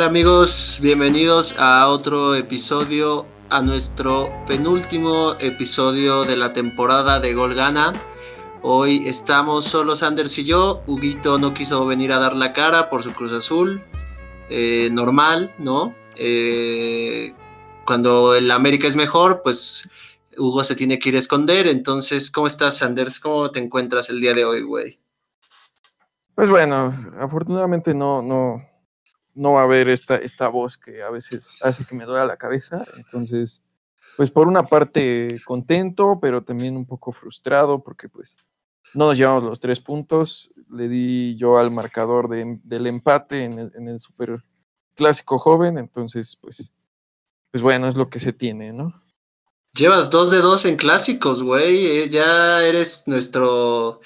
Hola amigos, bienvenidos a otro episodio, a nuestro penúltimo episodio de la temporada de Gol Gana. Hoy estamos solo Sanders y yo. Huguito no quiso venir a dar la cara por su Cruz Azul. Eh, normal, ¿no? Eh, cuando el América es mejor, pues Hugo se tiene que ir a esconder. Entonces, ¿cómo estás, Sanders? ¿Cómo te encuentras el día de hoy, güey? Pues bueno, afortunadamente no, no, no va a haber esta, esta voz que a veces hace que me duela la cabeza. Entonces, pues por una parte contento, pero también un poco frustrado porque pues no nos llevamos los tres puntos. Le di yo al marcador del empate en el, en el super clásico joven, entonces pues, pues bueno, es lo que se tiene, ¿no? Llevas dos de dos en clásicos, güey. Eh, ya eres nuestro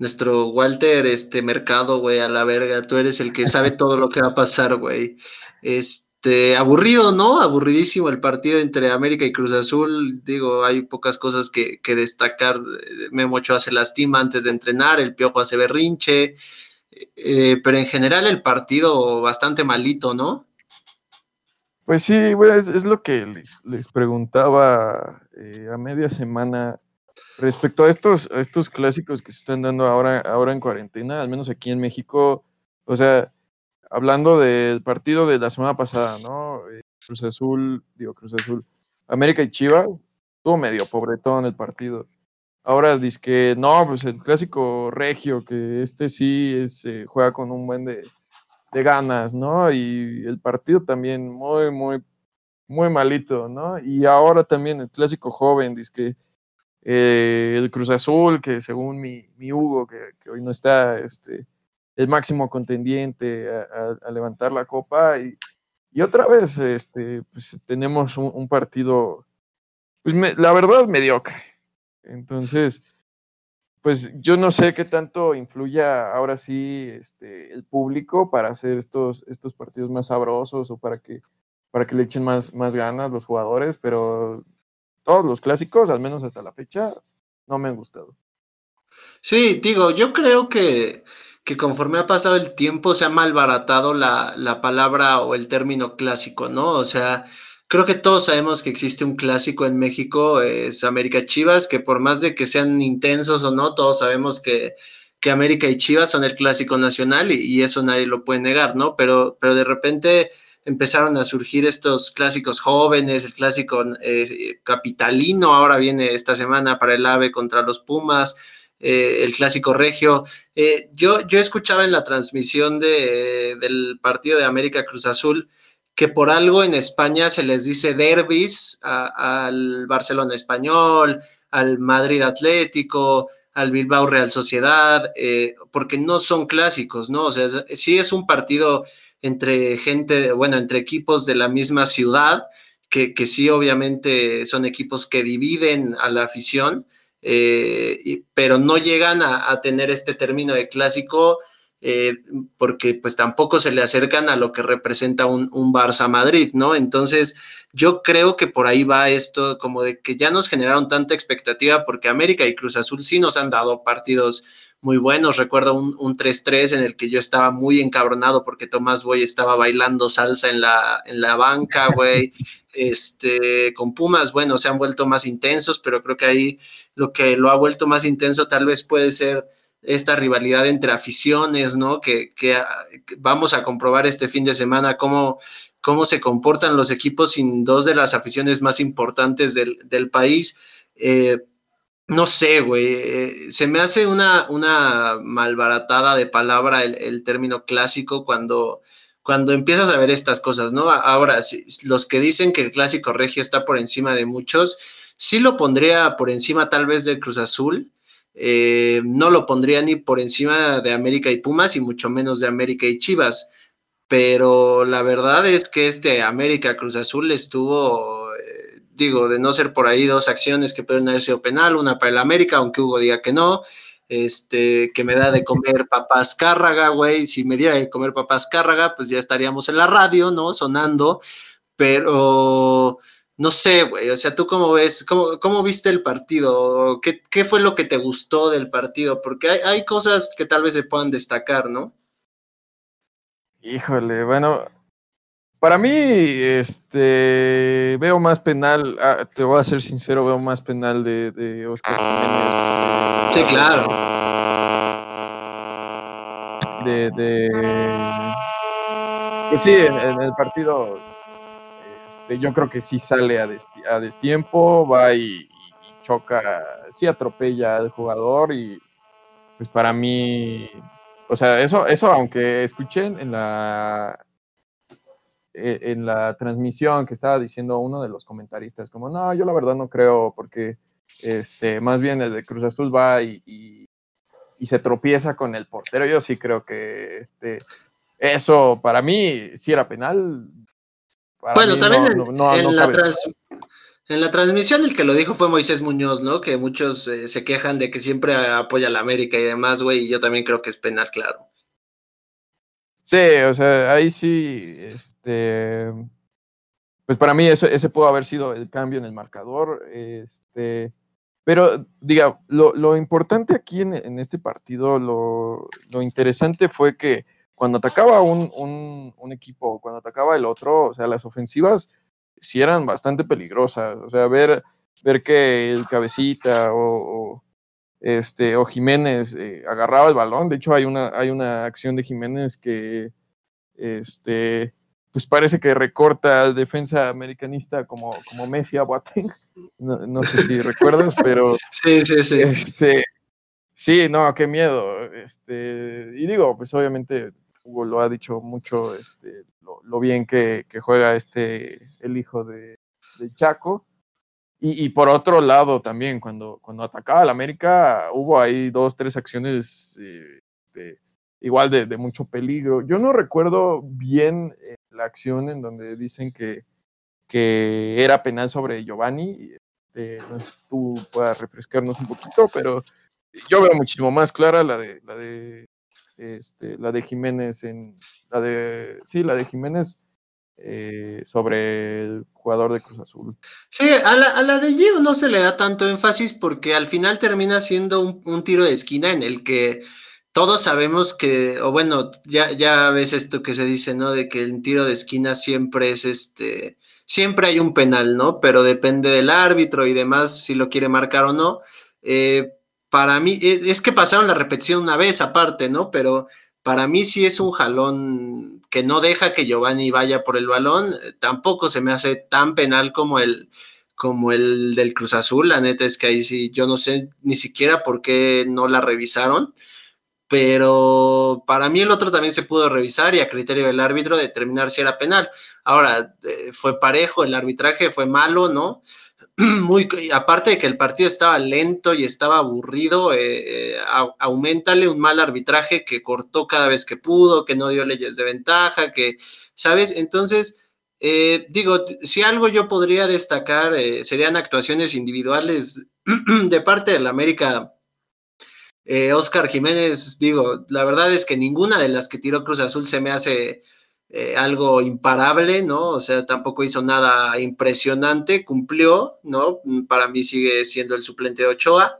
nuestro Walter este mercado, güey, a la verga. Tú eres el que sabe todo lo que va a pasar, güey. Este, aburrido, ¿no? Aburridísimo el partido entre América y Cruz Azul. Digo, hay pocas cosas que, que destacar. Memo Ochoa se lastima antes de entrenar, el Piojo hace berrinche. Eh, pero en general el partido bastante malito, ¿no? Pues sí, güey, es, lo que les, preguntaba eh, a media semana Respecto a estos, estos clásicos que se están dando ahora, ahora en cuarentena, al menos aquí en México, o sea, hablando del partido de la semana pasada, ¿no? Eh, Cruz Azul, digo Cruz Azul, América y Chivas, estuvo medio pobretón el partido. Ahora dice que no, pues el clásico regio, que este sí eh, juega con un buen de, de, ganas, ¿no? Y el partido también muy, muy, muy malito, ¿no? Y ahora también el clásico joven, dice que eh, el Cruz Azul, que según mi, mi Hugo, que, hoy no está, este, el máximo contendiente a, levantar la copa. Y, y, otra vez este, pues, tenemos un, partido, pues la verdad, mediocre. Entonces, pues yo no sé qué tanto influya ahora sí este, el público para hacer estos, estos partidos más sabrosos o para que, para que le echen más, más ganas los jugadores, pero todos los clásicos, al menos hasta la fecha, no me han gustado. Sí, digo, yo creo que, que conforme ha pasado el tiempo se ha malbaratado la, la palabra o el término clásico, ¿no? O sea, creo que todos sabemos que existe un clásico en México, es América Chivas, que por más de que sean intensos o no, todos sabemos que, que América y Chivas son el clásico nacional y, eso nadie lo puede negar, ¿no? Pero, pero de repente empezaron a surgir estos clásicos jóvenes, el clásico eh, capitalino, ahora viene esta semana para el AVE contra los Pumas, eh, el clásico regio. Eh, yo, yo escuchaba en la transmisión de, del partido de América Cruz Azul que por algo en España se les dice derbis al Barcelona español, al Madrid Atlético, al Bilbao Real Sociedad, porque no son clásicos, ¿no? O sea, sí es un partido entre gente, bueno, entre equipos de la misma ciudad, que, que sí obviamente son equipos que dividen a la afición, eh, pero no llegan a, tener este término de clásico eh, porque pues tampoco se le acercan a lo que representa un, un, Barça Madrid, ¿no? Entonces yo creo que por ahí va esto como de que ya nos generaron tanta expectativa porque América y Cruz Azul sí nos han dado partidos muy buenos. Recuerdo un, 3-3 en el que yo estaba muy encabronado porque Tomás Boy estaba bailando salsa en la, en la banca, güey. Este, con Pumas, bueno, se han vuelto más intensos, pero creo que ahí lo que lo ha vuelto más intenso tal vez puede ser esta rivalidad entre aficiones, ¿no? Que, que, vamos a comprobar este fin de semana cómo, cómo se comportan los equipos sin dos de las aficiones más importantes del, del país. Eh, no sé, güey, eh, se me hace una, una malbaratada de palabra el, término clásico cuando, cuando empiezas a ver estas cosas, ¿no? Ahora, los que dicen que el clásico regio está por encima de muchos, sí lo pondría por encima tal vez del Cruz Azul, eh, no lo pondría ni por encima de América y Pumas y mucho menos de América y Chivas, pero la verdad es que este América Cruz Azul estuvo digo, de no ser por ahí dos acciones que pueden haber sido penal, una para el América, aunque Hugo diga que no, este, que me da de comer papás cárraga, güey, si me diera de comer papás cárraga, pues ya estaríamos en la radio, ¿no? Sonando, pero no sé, güey, o sea, ¿tú cómo ves, cómo, cómo viste el partido? ¿Qué, ¿Qué, fue lo que te gustó del partido? Porque hay, hay cosas que tal vez se puedan destacar, ¿no? Híjole, bueno, Para mí, este, veo más penal, ah, te voy a ser sincero, veo más penal de, de Oscar Jiménez. Sí, claro. De, de pues sí, en, el partido, este, yo creo que sí sale a, a destiempo, va y, choca, sí atropella al jugador y pues para mí, o sea, eso, eso aunque escuchen en la e, en la transmisión que estaba diciendo uno de los comentaristas, como, no, yo la verdad no creo, porque este, más bien el de Cruz Azul va y, y, se tropieza con el portero. Yo sí creo que este, eso para mí sí era penal. bueno, también en, la en, la transmisión el que lo dijo fue Moisés Muñoz, ¿no? Que muchos eh, se quejan de que siempre apoya a la América y demás, güey, y yo también creo que es penal, claro. Sí, o sea, ahí sí, este, pues para mí ese, pudo haber sido el cambio en el marcador, este, pero diga, lo, lo importante aquí en, en este partido, lo, lo, interesante fue que cuando atacaba un, un, un, equipo, cuando atacaba el otro, o sea, las ofensivas sí eran bastante peligrosas, o sea, ver, ver que el cabecita o este, o Jiménez eh, agarraba el balón. De hecho, hay una, hay una acción de Jiménez que este, pues parece que recorta al defensa americanista como, como Messi a Boateng. No, sé si recuerdas, pero. Sí, sí, sí. Este, sí, no, qué miedo. Este, y digo, pues obviamente Hugo lo ha dicho mucho, este, lo, bien que, que, juega este, el hijo de, de Chaco. Y, por otro lado también, cuando, cuando atacaba al América, hubo ahí dos, tres acciones eh, igual de, mucho peligro. Yo no recuerdo bien eh, la acción en donde dicen que, que era penal sobre Giovanni. Este, no sé si tú puedas refrescarnos un poquito, pero yo veo muchísimo más clara la de la de este, la de Jiménez en la de sí, la de Jiménez eh, sobre el jugador de Cruz Azul. Sí, a la, a la, de Gio no se le da tanto énfasis porque al final termina siendo un, tiro de esquina en el que todos sabemos que, o bueno, ya, ya ves esto que se dice, ¿no? De que el tiro de esquina siempre es este, siempre hay un penal, ¿no? Pero depende del árbitro y demás si lo quiere marcar o no. Eh, para mí, e, es que pasaron la repetición una vez aparte, ¿no? Pero para mí sí es un jalón que no deja que Giovanni vaya por el balón. Tampoco se me hace tan penal como el, como el del Cruz Azul. La neta es que ahí sí, yo no sé ni siquiera por qué no la revisaron. Pero para mí el otro también se pudo revisar y a criterio del árbitro determinar si era penal. Ahora, eh, fue parejo, el arbitraje fue malo, ¿no? muy, aparte de que el partido estaba lento y estaba aburrido, eh, eh aumentale un mal arbitraje que cortó cada vez que pudo, que no dio leyes de ventaja, que, ¿sabes? Entonces, eh, digo, si algo yo podría destacar eh, serían actuaciones individuales de parte de la América. Oscar Jiménez, digo, la verdad es que ninguna de las que tiró Cruz Azul se me hace eh, algo imparable, ¿no? O sea, tampoco hizo nada impresionante, cumplió, ¿no? Para mí sigue siendo el suplente de Ochoa.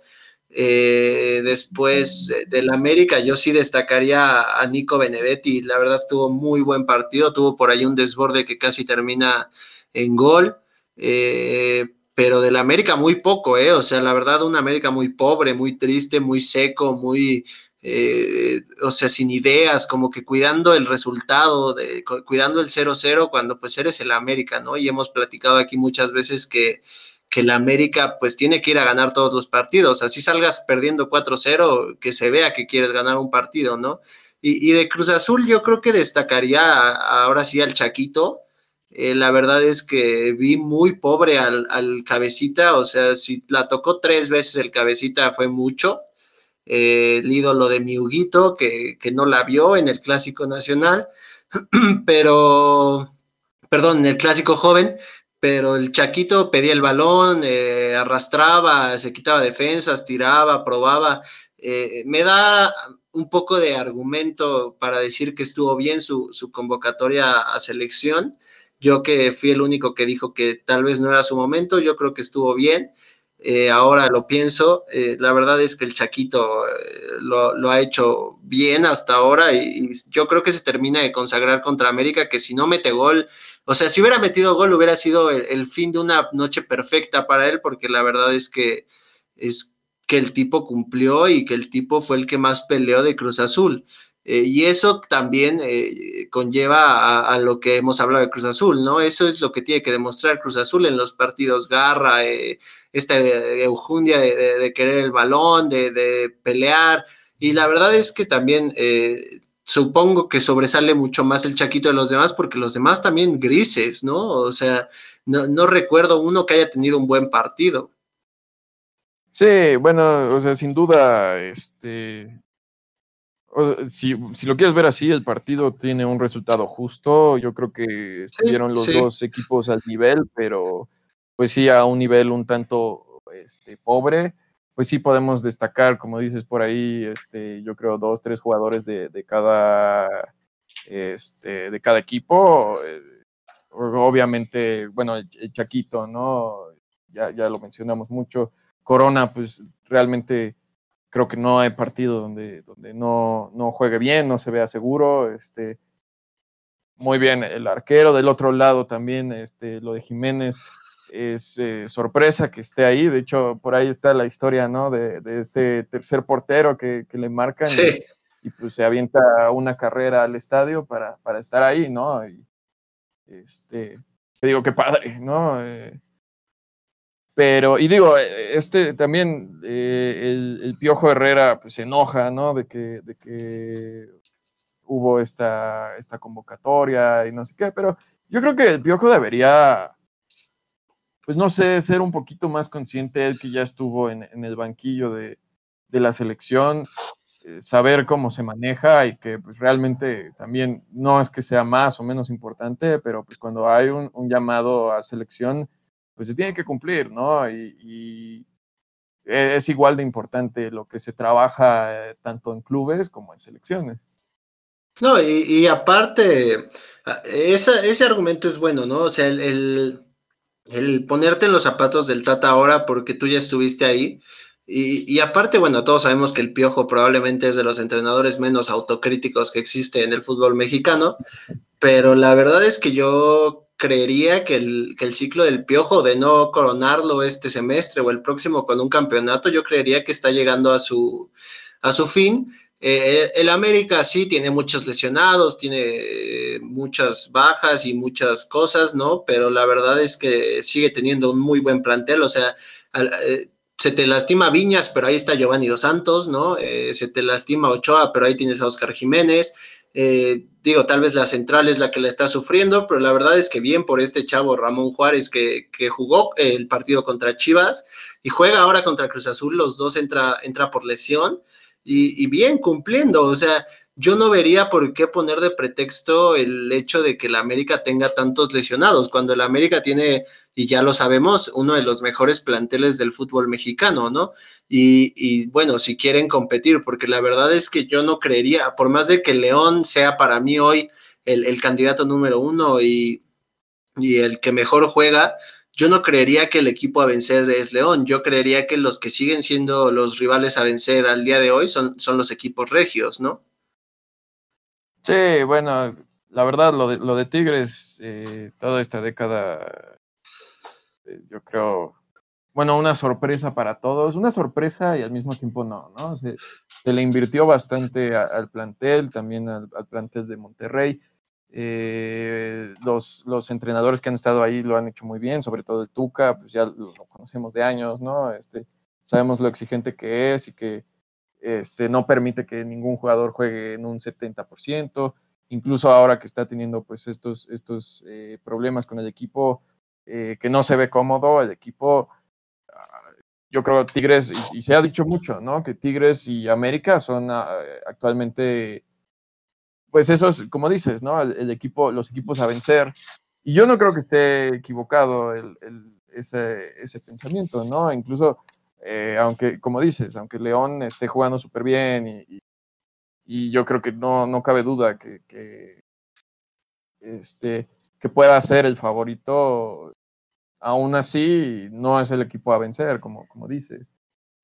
Eh, después del América, yo sí destacaría a Nico Benedetti, la verdad tuvo muy buen partido, tuvo por ahí un desborde que casi termina en gol, eh, pero del América muy poco, ¿eh? O sea, la verdad, un América muy pobre, muy triste, muy seco, muy, eh, o sea, sin ideas, como que cuidando el resultado, cuidando el 0-0 cuando pues eres el América, ¿no? Y hemos platicado aquí muchas veces que, que el América pues tiene que ir a ganar todos los partidos, así salgas perdiendo 4-0, que se vea que quieres ganar un partido, ¿no? Y, de Cruz Azul yo creo que destacaría ahora sí al Chaquito, eh, la verdad es que vi muy pobre al, al cabecita, o sea, si la tocó tres veces el cabecita fue mucho, eh, el ídolo de mi Huguito, que, no la vio en el Clásico Nacional, pero, perdón, en el Clásico Joven, pero el Chaquito pedía el balón, eh, arrastraba, se quitaba defensas, tiraba, probaba. Eh, me da un poco de argumento para decir que estuvo bien su, su, convocatoria a selección. Yo que fui el único que dijo que tal vez no era su momento, yo creo que estuvo bien. Eh, ahora lo pienso, eh, la verdad es que el Chaquito eh, lo, ha hecho bien hasta ahora y, yo creo que se termina de consagrar contra América, que si no mete gol, o sea, si hubiera metido gol hubiera sido el, fin de una noche perfecta para él, porque la verdad es que es que el tipo cumplió y que el tipo fue el que más peleó de Cruz Azul. Y eso también conlleva a, lo que hemos hablado de Cruz Azul, ¿no? Eso es lo que tiene que demostrar Cruz Azul en los partidos, garra, eh, esta eujundia de, querer el balón, de, pelear. Y la verdad es que también supongo que sobresale mucho más el Chaquito de los demás, porque los demás también grises, ¿no? O sea, no, no recuerdo uno que haya tenido un buen partido. Sí, bueno, o sea, sin duda, este, si, si, lo quieres ver así, el partido tiene un resultado justo. Yo creo que estuvieron los dos equipos al nivel, pero pues sí a un nivel un tanto este, pobre. Pues sí podemos destacar, como dices por ahí, este, yo creo dos, tres jugadores de, de cada, este, de cada equipo. Eh, obviamente, bueno, el, Chaquito, ¿no? Ya, ya lo mencionamos mucho. Corona, pues realmente creo que no hay partido donde, donde no, no juegue bien, no se vea seguro. Este, muy bien el arquero. Del otro lado también este, lo de Jiménez es eh, sorpresa que esté ahí. De hecho, por ahí está la historia ¿no? de, de este tercer portero que, que le marcan y, pues se avienta una carrera al estadio para, para estar ahí, ¿no? Y, este, te digo que padre, ¿no? Eh, pero, y digo, eh, este también, eh, el, Piojo Herrera pues, se enoja, ¿no? De que, de que hubo esta, esta convocatoria y no sé qué, pero yo creo que el Piojo debería, pues no sé, ser un poquito más consciente, él que ya estuvo en, el banquillo de, la selección, eh, saber cómo se maneja y que pues realmente también no es que sea más o menos importante, pero pues cuando hay un, llamado a selección, pues se tiene que cumplir, ¿no? Y, es igual de importante lo que se trabaja eh, tanto en clubes como en selecciones. No, y, aparte, ese argumento es bueno, ¿no? O sea, el, ponerte en los zapatos del Tata ahora porque tú ya estuviste ahí. Y, y, aparte, bueno, todos sabemos que el Piojo probablemente es de los entrenadores menos autocríticos que existe en el fútbol mexicano, pero la verdad es que yo creería que el, que el, ciclo del piojo de no coronarlo este semestre o el próximo con un campeonato, yo creería que está llegando a su, a su fin. Eh, el América sí tiene muchos lesionados, tiene eh, muchas bajas y muchas cosas, ¿no? Pero la verdad es que sigue teniendo un muy buen plantel, o sea, eh, se te lastima Viñas, pero ahí está Giovanni Dos Santos, ¿no? se te lastima Ochoa, pero ahí tienes a Oscar Jiménez. Digo, tal vez la central es la que la está sufriendo, pero la verdad es que bien por este chavo Ramón Juárez que, que jugó el partido contra Chivas y juega ahora contra Cruz Azul, los dos entra, entra por lesión y, y bien cumpliendo, o sea, yo no vería por qué poner de pretexto el hecho de que la América tenga tantos lesionados, cuando la América tiene, y ya lo sabemos, uno de los mejores planteles del fútbol mexicano, ¿no? Y, bueno, si quieren competir, porque la verdad es que yo no creería, por más de que León sea para mí hoy el, candidato número uno y, y el que mejor juega, yo no creería que el equipo a vencer es León, yo creería que los que siguen siendo los rivales a vencer al día de hoy son, son los equipos regios, ¿no? Sí, bueno, la verdad, lo de, lo de Tigres, eh, toda esta década, eh, yo creo, bueno, una sorpresa para todos, una sorpresa y al mismo tiempo no, ¿no? Se, le invirtió bastante al plantel, también al, plantel de Monterrey. Eh, los, los entrenadores que han estado ahí lo han hecho muy bien, sobre todo el Tuca, pues ya lo, conocemos de años, ¿no? Este, sabemos lo exigente que es y que este, no permite que ningún jugador juegue en un 70%, incluso ahora que está teniendo pues estos, estos eh, problemas con el equipo, eh, que no se ve cómodo, el equipo, ah, yo creo Tigres, y, se ha dicho mucho, ¿no? Que Tigres y América son ah, actualmente, pues esos, como dices, ¿no? El, equipo, los equipos a vencer. Y yo no creo que esté equivocado ese, ese pensamiento, ¿no? Incluso eh, aunque, como dices, aunque León esté jugando súper bien y, yo creo que no, no cabe duda que, este, que pueda ser el favorito, aún así no es el equipo a vencer, como, como dices.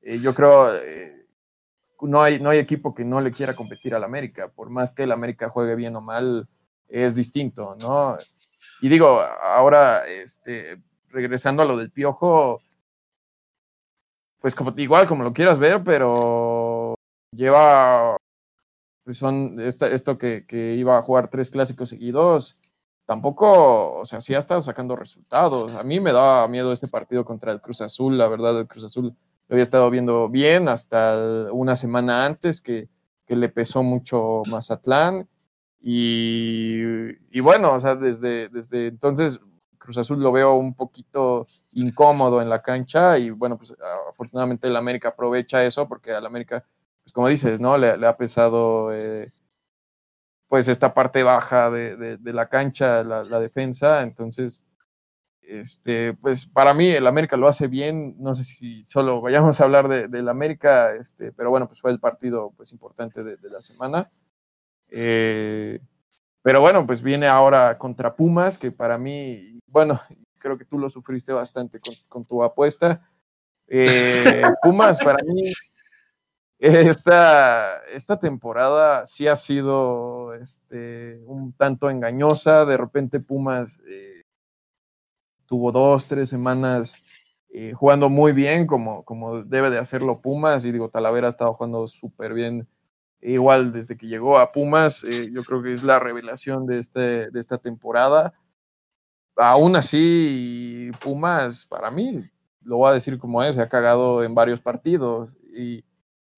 Eh, yo creo, eh, no, hay, no hay equipo que no le quiera competir al América, por más que el América juegue bien o mal, es distinto, ¿no? Y digo, ahora, este, regresando a lo del piojo, pues como, igual como lo quieras ver, pero lleva, pues son esto que, que iba a jugar tres clásicos seguidos, tampoco, o sea, sí ha estado sacando resultados. A mí me daba miedo este partido contra el Cruz Azul, la verdad, el Cruz Azul lo había estado viendo bien hasta una semana antes que, que le pesó mucho Mazatlán. Y, y, bueno, o sea, desde, desde entonces Cruz Azul lo veo un poquito incómodo en la cancha y bueno, pues afortunadamente el América aprovecha eso porque al América, pues como dices, ¿no? Le, ha pesado eh, pues esta parte baja de, la cancha, la, defensa, entonces, este, pues para mí el América lo hace bien, no sé si solo vayamos a hablar del América, este, pero bueno, pues fue el partido pues importante de, la semana. Eh, pero bueno, pues viene ahora contra Pumas, que para mí, bueno, creo que tú lo sufriste bastante con, tu apuesta. Eh, Pumas para mí esta, esta temporada sí ha sido este, un tanto engañosa. De repente Pumas eh, tuvo dos, tres semanas eh, jugando muy bien, como, como debe de hacerlo Pumas. Y digo, Talavera ha estado jugando súper bien. Igual desde que llegó a Pumas, eh, yo creo que es la revelación de, este, de esta temporada. Aún así, Pumas, para mí, lo voy a decir como es, se ha cagado en varios partidos. Y,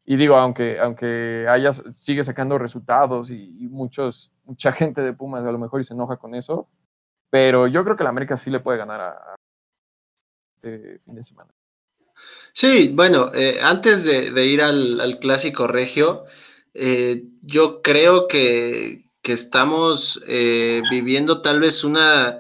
y digo, aunque, aunque haya, sigue sacando resultados y, muchos, mucha gente de Pumas a lo mejor y se enoja con eso, pero yo creo que la América sí le puede ganar a, este fin de semana. Sí, bueno, eh, antes de, ir al, clásico regio, eh, yo creo que, estamos eh, viviendo tal vez una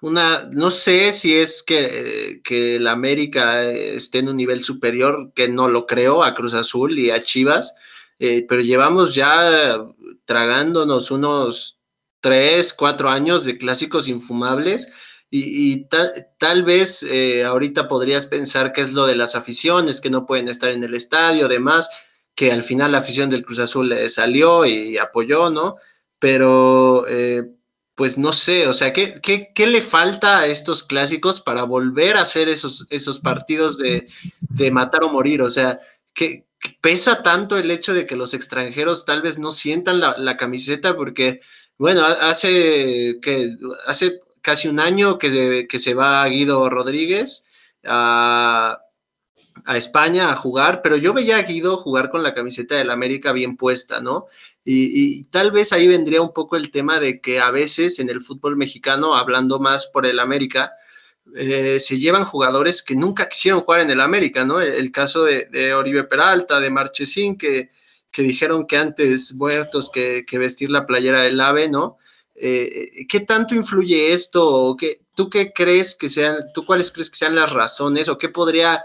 una, no sé si es que, que el América esté en un nivel superior, que no lo creo, a Cruz Azul y a Chivas, pero llevamos ya tragándonos unos tres, cuatro años de clásicos infumables y, tal, vez eh, ahorita podrías pensar que es lo de las aficiones, que no pueden estar en el estadio, demás, que al final la afición del Cruz Azul salió y apoyó, ¿no? Pero... Eh, pues no sé, o sea, ¿qué, qué, le falta a estos clásicos para volver a hacer esos, esos partidos de, matar o morir? O sea, ¿qué, pesa tanto el hecho de que los extranjeros tal vez no sientan la, camiseta? Porque, bueno, hace, que, hace casi un año que se, que se va Guido Rodríguez a a España a jugar, pero yo veía a Guido jugar con la camiseta del América bien puesta, ¿no? Y, tal vez ahí vendría un poco el tema de que a veces en el fútbol mexicano, hablando más por el América, eh, se llevan jugadores que nunca quisieron jugar en el América, ¿no? El, caso de, Oribe Peralta, de Marchesín, que, que dijeron que antes muertos que, vestir la playera del AVE, ¿no? Eh, ¿Qué tanto influye esto? ¿Qué, ¿Tú qué crees que sean, tú cuáles crees que sean las razones o qué podría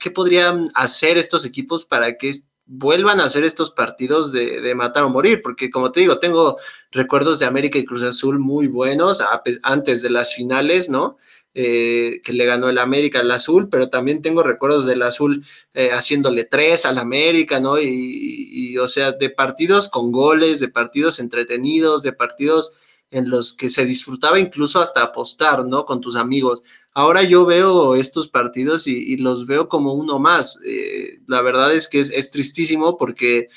¿qué podrían hacer estos equipos para que vuelvan a hacer estos partidos de, matar o morir? Porque como te digo, tengo recuerdos de América y Cruz Azul muy buenos antes de las finales, ¿no? Eh, que le ganó el América al Azul, pero también tengo recuerdos del Azul eh, haciéndole tres al América, ¿no? y, o sea, de partidos con goles, de partidos entretenidos, de partidos en los que se disfrutaba incluso hasta apostar, ¿no? Con tus amigos. Ahora yo veo estos partidos y, los veo como uno más. Eh, la verdad es que es, tristísimo porque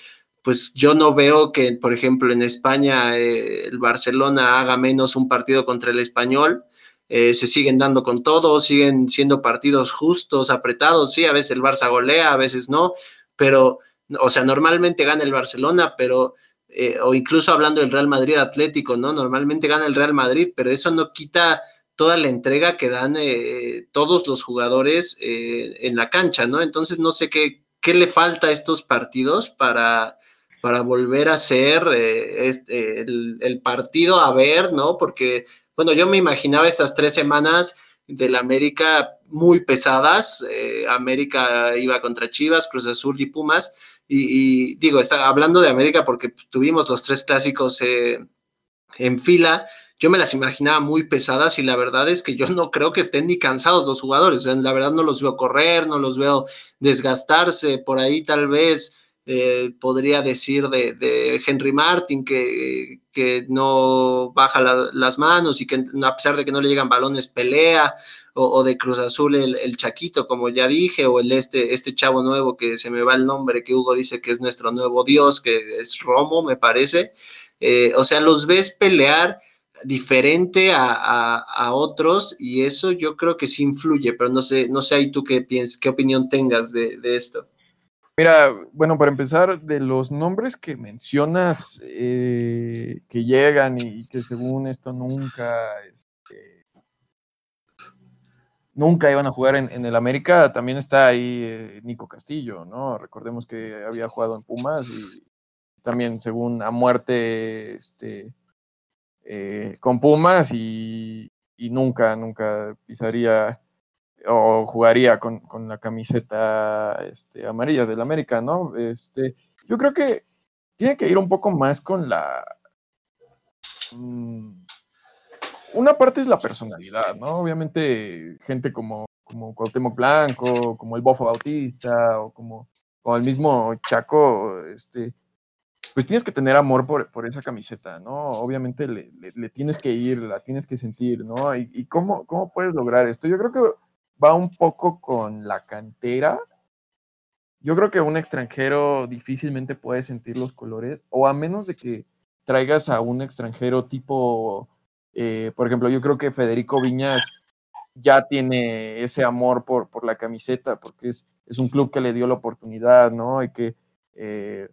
pues yo no veo que, por ejemplo, en España eh, el Barcelona haga menos un partido contra el español. Eh, se siguen dando con todo, siguen siendo partidos justos, apretados. Sí, a veces el Barça golea, a veces no, pero, o sea, normalmente gana el Barcelona, pero o incluso hablando del Real Madrid Atlético, ¿no? Normalmente gana el Real Madrid, pero eso no quita toda la entrega que dan eh, todos los jugadores eh, en la cancha, ¿no? Entonces no sé qué, qué le falta a estos partidos para, para volver a ser eh, este, el, partido a ver, ¿no? Porque, bueno, yo me imaginaba estas tres semanas del América muy pesadas. América iba contra Chivas, Cruz Azul y Pumas. Y, digo, está hablando de América porque tuvimos los tres clásicos en fila, yo me las imaginaba muy pesadas y la verdad es que yo no creo que estén ni cansados los jugadores. La verdad no los veo correr, no los veo desgastarse. Por ahí tal vez eh, podría decir de, Henry Martin que, que no baja las manos y que a pesar de que no le llegan balones pelea, o, de Cruz Azul el, Chaquito, como ya dije, o el este, este chavo nuevo que se me va el nombre, que Hugo dice que es nuestro nuevo dios, que es Romo, me parece. Eh, o sea, los ves pelear diferente a, otros y eso yo creo que sí influye, pero no sé, no sé ahí tú qué piensas, qué opinión tengas de, esto. Mira, bueno, para empezar, de los nombres que mencionas eh, que llegan y que según esto nunca, este, nunca iban a jugar en, el América, también está ahí eh, Nico Castillo, ¿no? Recordemos que había jugado en Pumas y también según a muerte, este, eh, con Pumas y, nunca, nunca pisaría o jugaría con, la camiseta este, amarilla del América, ¿no? Este, yo creo que tiene que ir un poco más con la... Mm, una parte es la personalidad, ¿no? Obviamente gente como, como Cuauhtémoc Blanco, como el Bofo Bautista o como, como el mismo Chaco, este, pues tienes que tener amor por, esa camiseta, ¿no? Obviamente le, tienes que ir, la tienes que sentir, ¿no? ¿Y, cómo, cómo, puedes lograr esto? Yo creo que va un poco con la cantera. Yo creo que un extranjero difícilmente puede sentir los colores, o a menos de que traigas a un extranjero tipo, eh, por ejemplo, yo creo que Federico Viñas ya tiene ese amor por, por la camiseta, porque es, es un club que le dio la oportunidad, ¿no? Y que... Eh,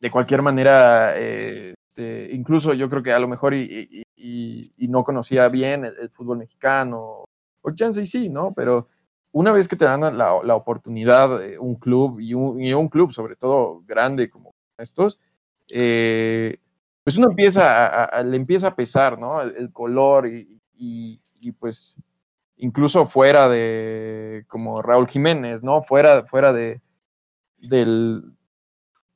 de cualquier manera, este, incluso yo creo que a lo mejor y, no conocía bien el, fútbol mexicano, o chance y sí, ¿no? Pero una vez que te dan la, oportunidad, de un club y un, club sobre todo grande como estos, eh, pues uno empieza a, le empieza a pesar, ¿no? El, color y, pues incluso fuera de, como Raúl Jiménez, ¿no? Fuera, fuera de, del,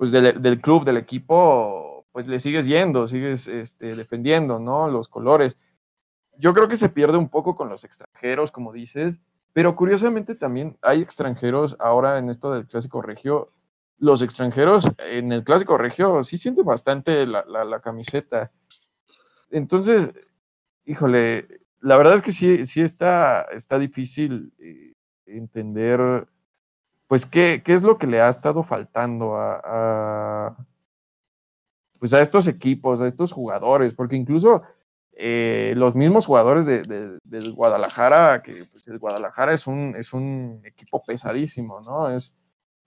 pues del, club, del equipo, pues le sigues yendo, sigues este, defendiendo, ¿no? Los colores. Yo creo que se pierde un poco con los extranjeros, como dices, pero curiosamente también hay extranjeros ahora en esto del clásico regio. Los extranjeros en el clásico regio sí sienten bastante la, camiseta. Entonces, híjole, la verdad es que sí, sí está, está difícil eh, entender pues, ¿qué, ¿qué, es lo que le ha estado faltando a, pues a estos equipos, a estos jugadores? Porque incluso eh, los mismos jugadores de, del Guadalajara, que pues, el Guadalajara es un, es un equipo pesadísimo, ¿no? Es,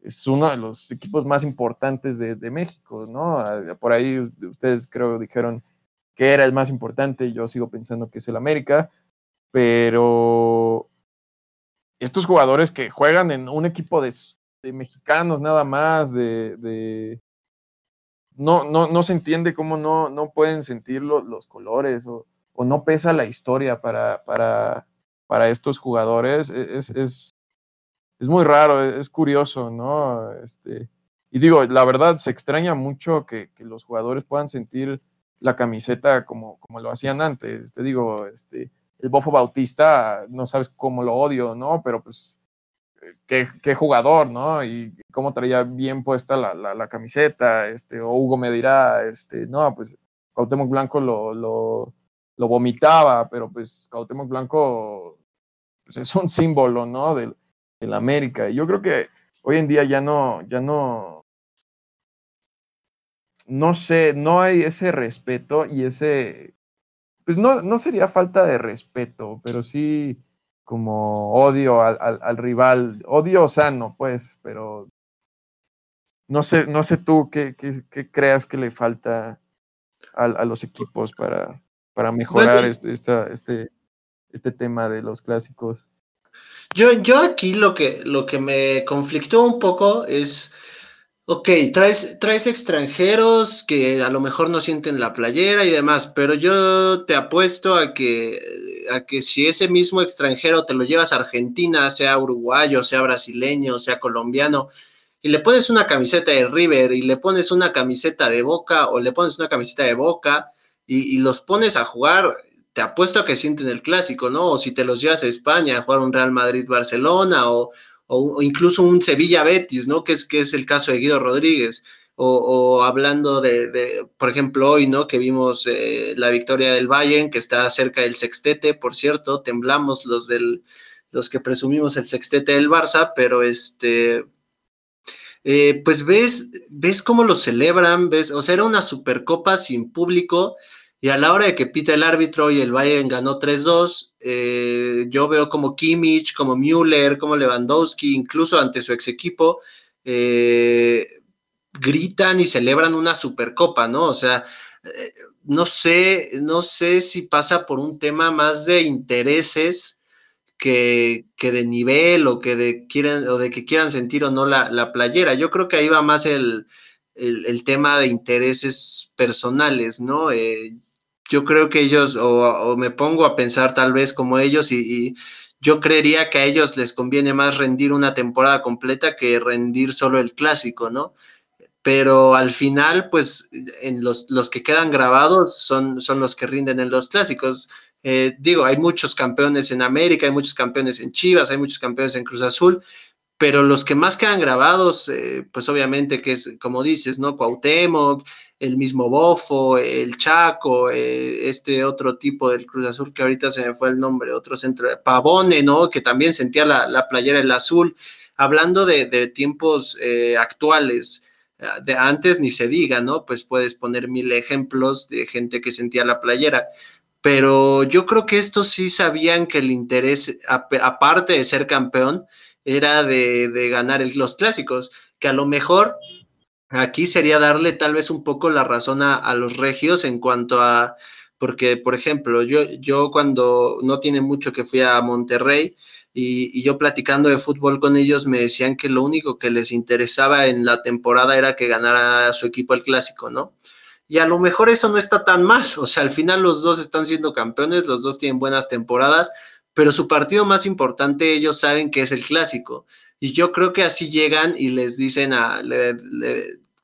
es uno de los equipos más importantes de, México, ¿no? Ah, por ahí ustedes creo dijeron que era el más importante, yo sigo pensando que es el América, pero estos jugadores que juegan en un equipo de, mexicanos nada más, de, no, no, no, se entiende cómo no, no pueden sentir los colores o, no pesa la historia para, para, para estos jugadores. E, es, es, es, muy raro, e, es curioso, ¿no? Este, y digo, la verdad, se extraña mucho que, que, los jugadores puedan sentir la camiseta como, como lo hacían antes. Te digo, este, el Bofo Bautista, no sabes cómo lo odio, ¿no? Pero pues, qué, qué jugador, ¿no? Y cómo traía bien puesta la, la, camiseta, este, o Hugo me dirá, este, no, pues Cuauhtémoc Blanco lo, lo, lo vomitaba, pero pues Cuauhtémoc Blanco pues, es un símbolo, ¿no? Del, del América. Y yo creo que hoy en día ya no, ya no, no sé, no hay ese respeto y ese pues no, no sería falta de respeto, pero sí como odio al, rival, odio sano, pues, pero no sé, no sé tú qué, creas que le falta a, los equipos para, para mejorar este, este, este tema de los clásicos. Yo, yo aquí lo que, lo que me conflictó un poco es Ok, traes, traes extranjeros que a lo mejor no sienten la playera y demás, pero yo te apuesto a que, a que si ese mismo extranjero te lo llevas a Argentina, sea uruguayo, sea brasileño, sea colombiano, y le pones una camiseta de River y le pones una camiseta de Boca o le pones una camiseta de Boca, y, los pones a jugar, te apuesto a que sienten el clásico, ¿no? O si te los llevas a España a jugar un Real Madrid-Barcelona o, incluso un Sevilla-Betis, ¿no? Que es, que es el caso de Guido Rodríguez. O, hablando de, por ejemplo, hoy, ¿no? Que vimos eh, la victoria del Bayern, que está cerca del sextete, por cierto, temblamos los del, los que presumimos el sextete del Barça, pero este, eh, pues ves, ves cómo lo celebran, ves, o sea, era una supercopa sin público, y a la hora de que pita el árbitro y el Bayern ganó 3-2, eh, yo veo como Kimmich, como Müller, como Lewandowski, incluso ante su ex equipo, eh, gritan y celebran una supercopa, ¿no? O sea, eh, no sé, no sé si pasa por un tema más de intereses que, que de nivel o que de quieran, o de que quieran sentir o no la, playera. Yo creo que ahí va más el, tema de intereses personales, ¿no? Yo creo que ellos, o, me pongo a pensar tal vez como ellos, y, yo creería que a ellos les conviene más rendir una temporada completa que rendir solo el clásico, ¿no? pero al final, pues en los, los que quedan grabados son, son los que rinden en los clásicos. Eh, digo, hay muchos campeones en América, hay muchos campeones en Chivas, hay muchos campeones en Cruz Azul, pero los que más quedan grabados, eh, pues obviamente que es, como dices, ¿no? Cuauhtémoc, el mismo Bofo, el Chaco, eh, este otro tipo del Cruz Azul que ahorita se me fue el nombre, otro centro, Pavone, ¿no? Que también sentía la, la playera el azul. Hablando de, de tiempos actuales, de antes ni se diga, ¿no? Pues puedes poner mil ejemplos de gente que sentía la playera, pero yo creo que estos sí sabían que el interés, aparte de ser campeón, era de, ganar los clásicos, que a lo mejor aquí sería darle tal vez un poco la razón a, los regios en cuanto a, porque por ejemplo, yo, yo cuando no tiene mucho que fui a Monterrey, y, yo platicando de fútbol con ellos me decían que lo único que les interesaba en la temporada era que ganara su equipo el clásico, ¿no? Y a lo mejor eso no está tan mal, o sea, al final los dos están siendo campeones, los dos tienen buenas temporadas, pero su partido más importante ellos saben que es el clásico. Y yo creo que así llegan y les dicen a,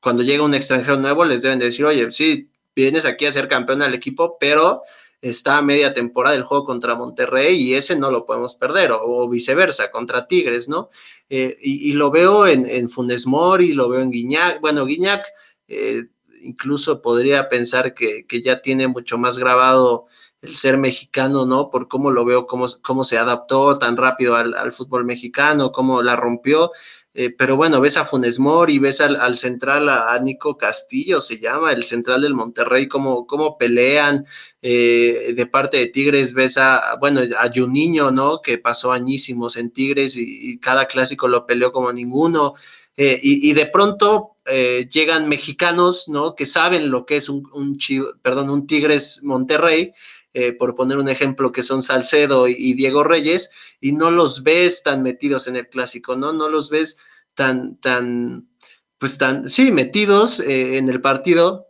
cuando llega un extranjero nuevo, les deben decir, oye, sí, vienes aquí a ser campeón al equipo, pero está media temporada el juego contra Monterrey y ese no lo podemos perder, o, viceversa, contra Tigres, ¿no? Eh, y, lo veo en, en, Funes Mori, lo veo en Guiñac, bueno, Guiñac eh, incluso podría pensar que, ya tiene mucho más grabado el ser mexicano, ¿no? Por cómo lo veo, cómo, cómo se adaptó tan rápido al, al fútbol mexicano, cómo la rompió, eh, pero bueno, ves a Funes Mori, ves al, central, a, Nico Castillo, se llama, el central del Monterrey, cómo, cómo pelean. Eh, de parte de Tigres, ves a, bueno, a Juninho, ¿no? Que pasó añísimos en Tigres y, cada clásico lo peleó como ninguno. Eh, y, de pronto llegan mexicanos, ¿no? Que saben lo que es un, un perdón, un Tigres Monterrey. Por poner un ejemplo, que son Salcedo y Diego Reyes, y no los ves tan metidos en el clásico, ¿no? No los ves tan, tan, pues tan, sí, metidos eh, en el partido.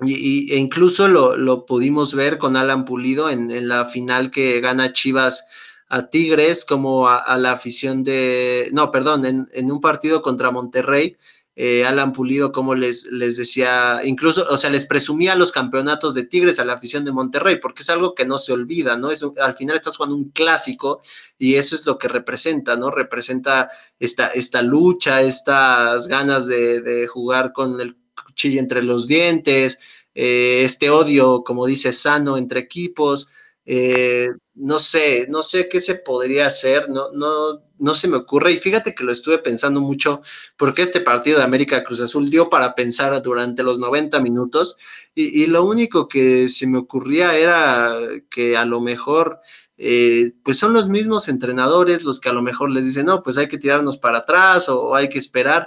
Y, e incluso lo, pudimos ver con Alan Pulido en, la final que gana Chivas a Tigres, como a, la afición de, no, perdón, en un partido contra Monterrey, eh, Alan Pulido, como les, les decía, incluso, o sea, les presumía los campeonatos de Tigres a la afición de Monterrey, porque es algo que no se olvida, ¿no? Es, al final estás jugando un clásico y eso es lo que representa, ¿no? Representa esta, esta lucha, estas ganas de, jugar con el cuchillo entre los dientes, eh, este odio, como dice, sano entre equipos. Eh, no sé, no sé qué se podría hacer, no, no, no se me ocurre. Y fíjate que lo estuve pensando mucho porque este partido de América Cruz Azul dio para pensar durante los 90 minutos y, lo único que se me ocurría era que a lo mejor... Eh, pues son los mismos entrenadores los que a lo mejor les dicen, no, pues hay que tirarnos para atrás o hay que esperar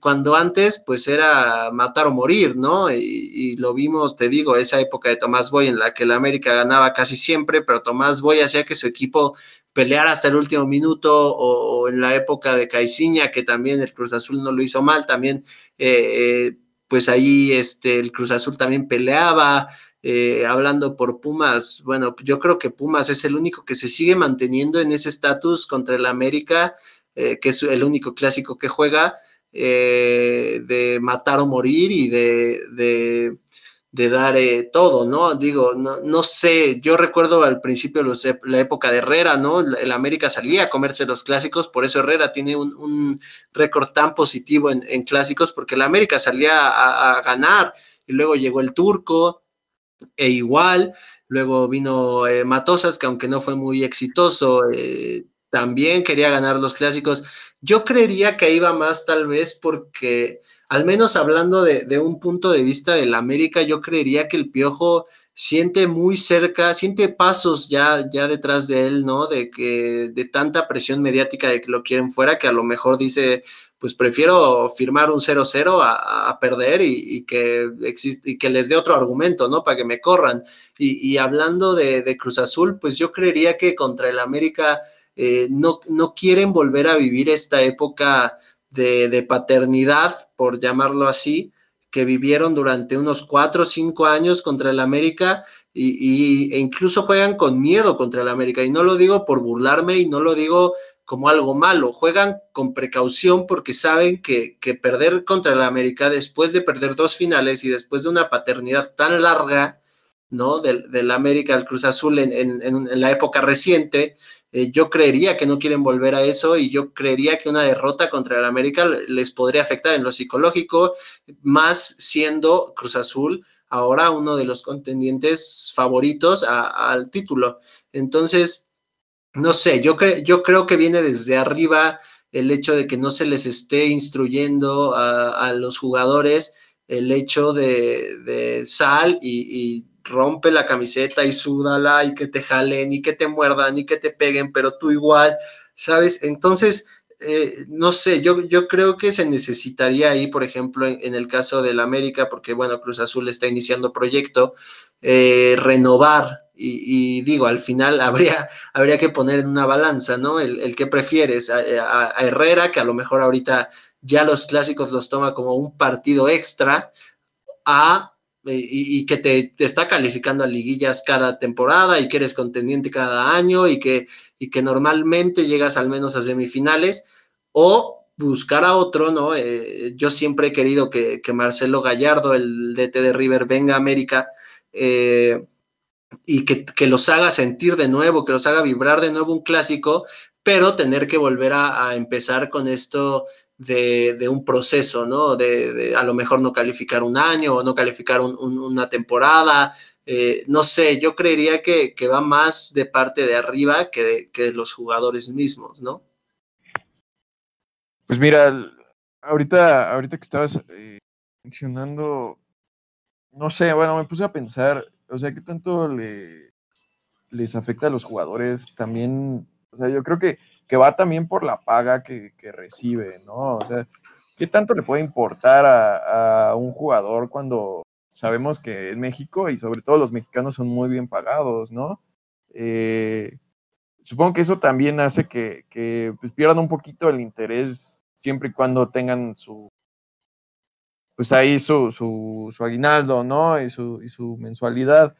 cuando antes pues era matar o morir, ¿no? Y, lo vimos, te digo, esa época de Tomás Boy en la que la América ganaba casi siempre, pero Tomás Boy hacía que su equipo peleara hasta el último minuto, o, en la época de Caiciña, que también el Cruz Azul no lo hizo mal, también eh, eh, pues ahí este, el Cruz Azul también peleaba, eh, hablando por Pumas, bueno, yo creo que Pumas es el único que se sigue manteniendo en ese estatus contra el América, que es el único clásico que juega, eh, de matar o morir y de, de dar eh, todo, ¿no? Digo, no, no, sé, yo recuerdo al principio los, la época de Herrera, ¿no? El América salía a comerse los clásicos, por eso Herrera tiene un, un récord tan positivo en, clásicos, porque el América salía a, ganar y luego llegó el turco e igual, luego vino eh, Matosas, que aunque no fue muy exitoso, también quería ganar los clásicos. Yo creería que iba más tal vez porque al menos hablando de, un punto de vista del América, yo creería que el Piojo siente muy cerca, siente pasos ya, ya detrás de él, ¿no? De que de tanta presión mediática de que lo quieren fuera, que a lo mejor dice, pues prefiero firmar un 0-0 a, perder y, que existe, y que les dé otro argumento, ¿no? Para que me corran. Y, hablando de, Cruz Azul, pues yo creería que contra el América eh, no, no quieren volver a vivir esta época de, de, paternidad, por llamarlo así, que vivieron durante unos cuatro o cinco años contra el América y, e incluso juegan con miedo contra el América. Y no lo digo por burlarme y no lo digo como algo malo, juegan con precaución porque saben que, que perder contra el América después de perder dos finales y después de una paternidad tan larga, ¿no? Del, del América al Cruz Azul en, en, en la época reciente, eh, yo creería que no quieren volver a eso y yo creería que una derrota contra el América les podría afectar en lo psicológico, más siendo Cruz Azul ahora uno de los contendientes favoritos al título. Entonces, no sé, yo, cre yo creo que viene desde arriba el hecho de que no se les esté instruyendo a, los jugadores el hecho de, sal y rompe la camiseta y súdala y que te jalen y que te muerdan y que te peguen, pero tú igual, ¿sabes? Entonces, eh, no sé, yo, yo creo que se necesitaría ahí, por ejemplo, en, el caso del América, porque bueno, Cruz Azul está iniciando proyecto, eh, renovar. Y, digo, al final habría, habría que poner en una balanza, ¿no? El, el que prefieres, a Herrera, que a lo mejor ahorita ya los clásicos los toma como un partido extra, a y, que te, está calificando a liguillas cada temporada y que eres contendiente cada año y que, y que normalmente llegas al menos a semifinales o buscar a otro, ¿no? Eh, yo siempre he querido que, que, Marcelo Gallardo, el DT de River, venga a América eh, y que, que, los haga sentir de nuevo, que los haga vibrar de nuevo un clásico, pero tener que volver a empezar con esto de, de, un proceso, ¿no? De, de, a lo mejor no calificar un año o no calificar un, un, una temporada. Eh, no sé, yo creería que, que, va más de parte de arriba que de, que los jugadores mismos, ¿no? Pues mira, ahorita, ahorita que estabas eh, mencionando, no sé, bueno, me puse a pensar, o sea, ¿qué tanto le, les afecta a los jugadores? También, o sea, yo creo que que va también por la paga que, que, recibe, ¿no? O sea, ¿qué tanto le puede importar a, a, un jugador cuando sabemos que en México y sobre todo los mexicanos son muy bien pagados, ¿no? Eh, supongo que eso también hace que, que pues, pierdan un poquito el interés siempre y cuando tengan su, pues ahí su, su, su aguinaldo, ¿no? Y su, y su mensualidad.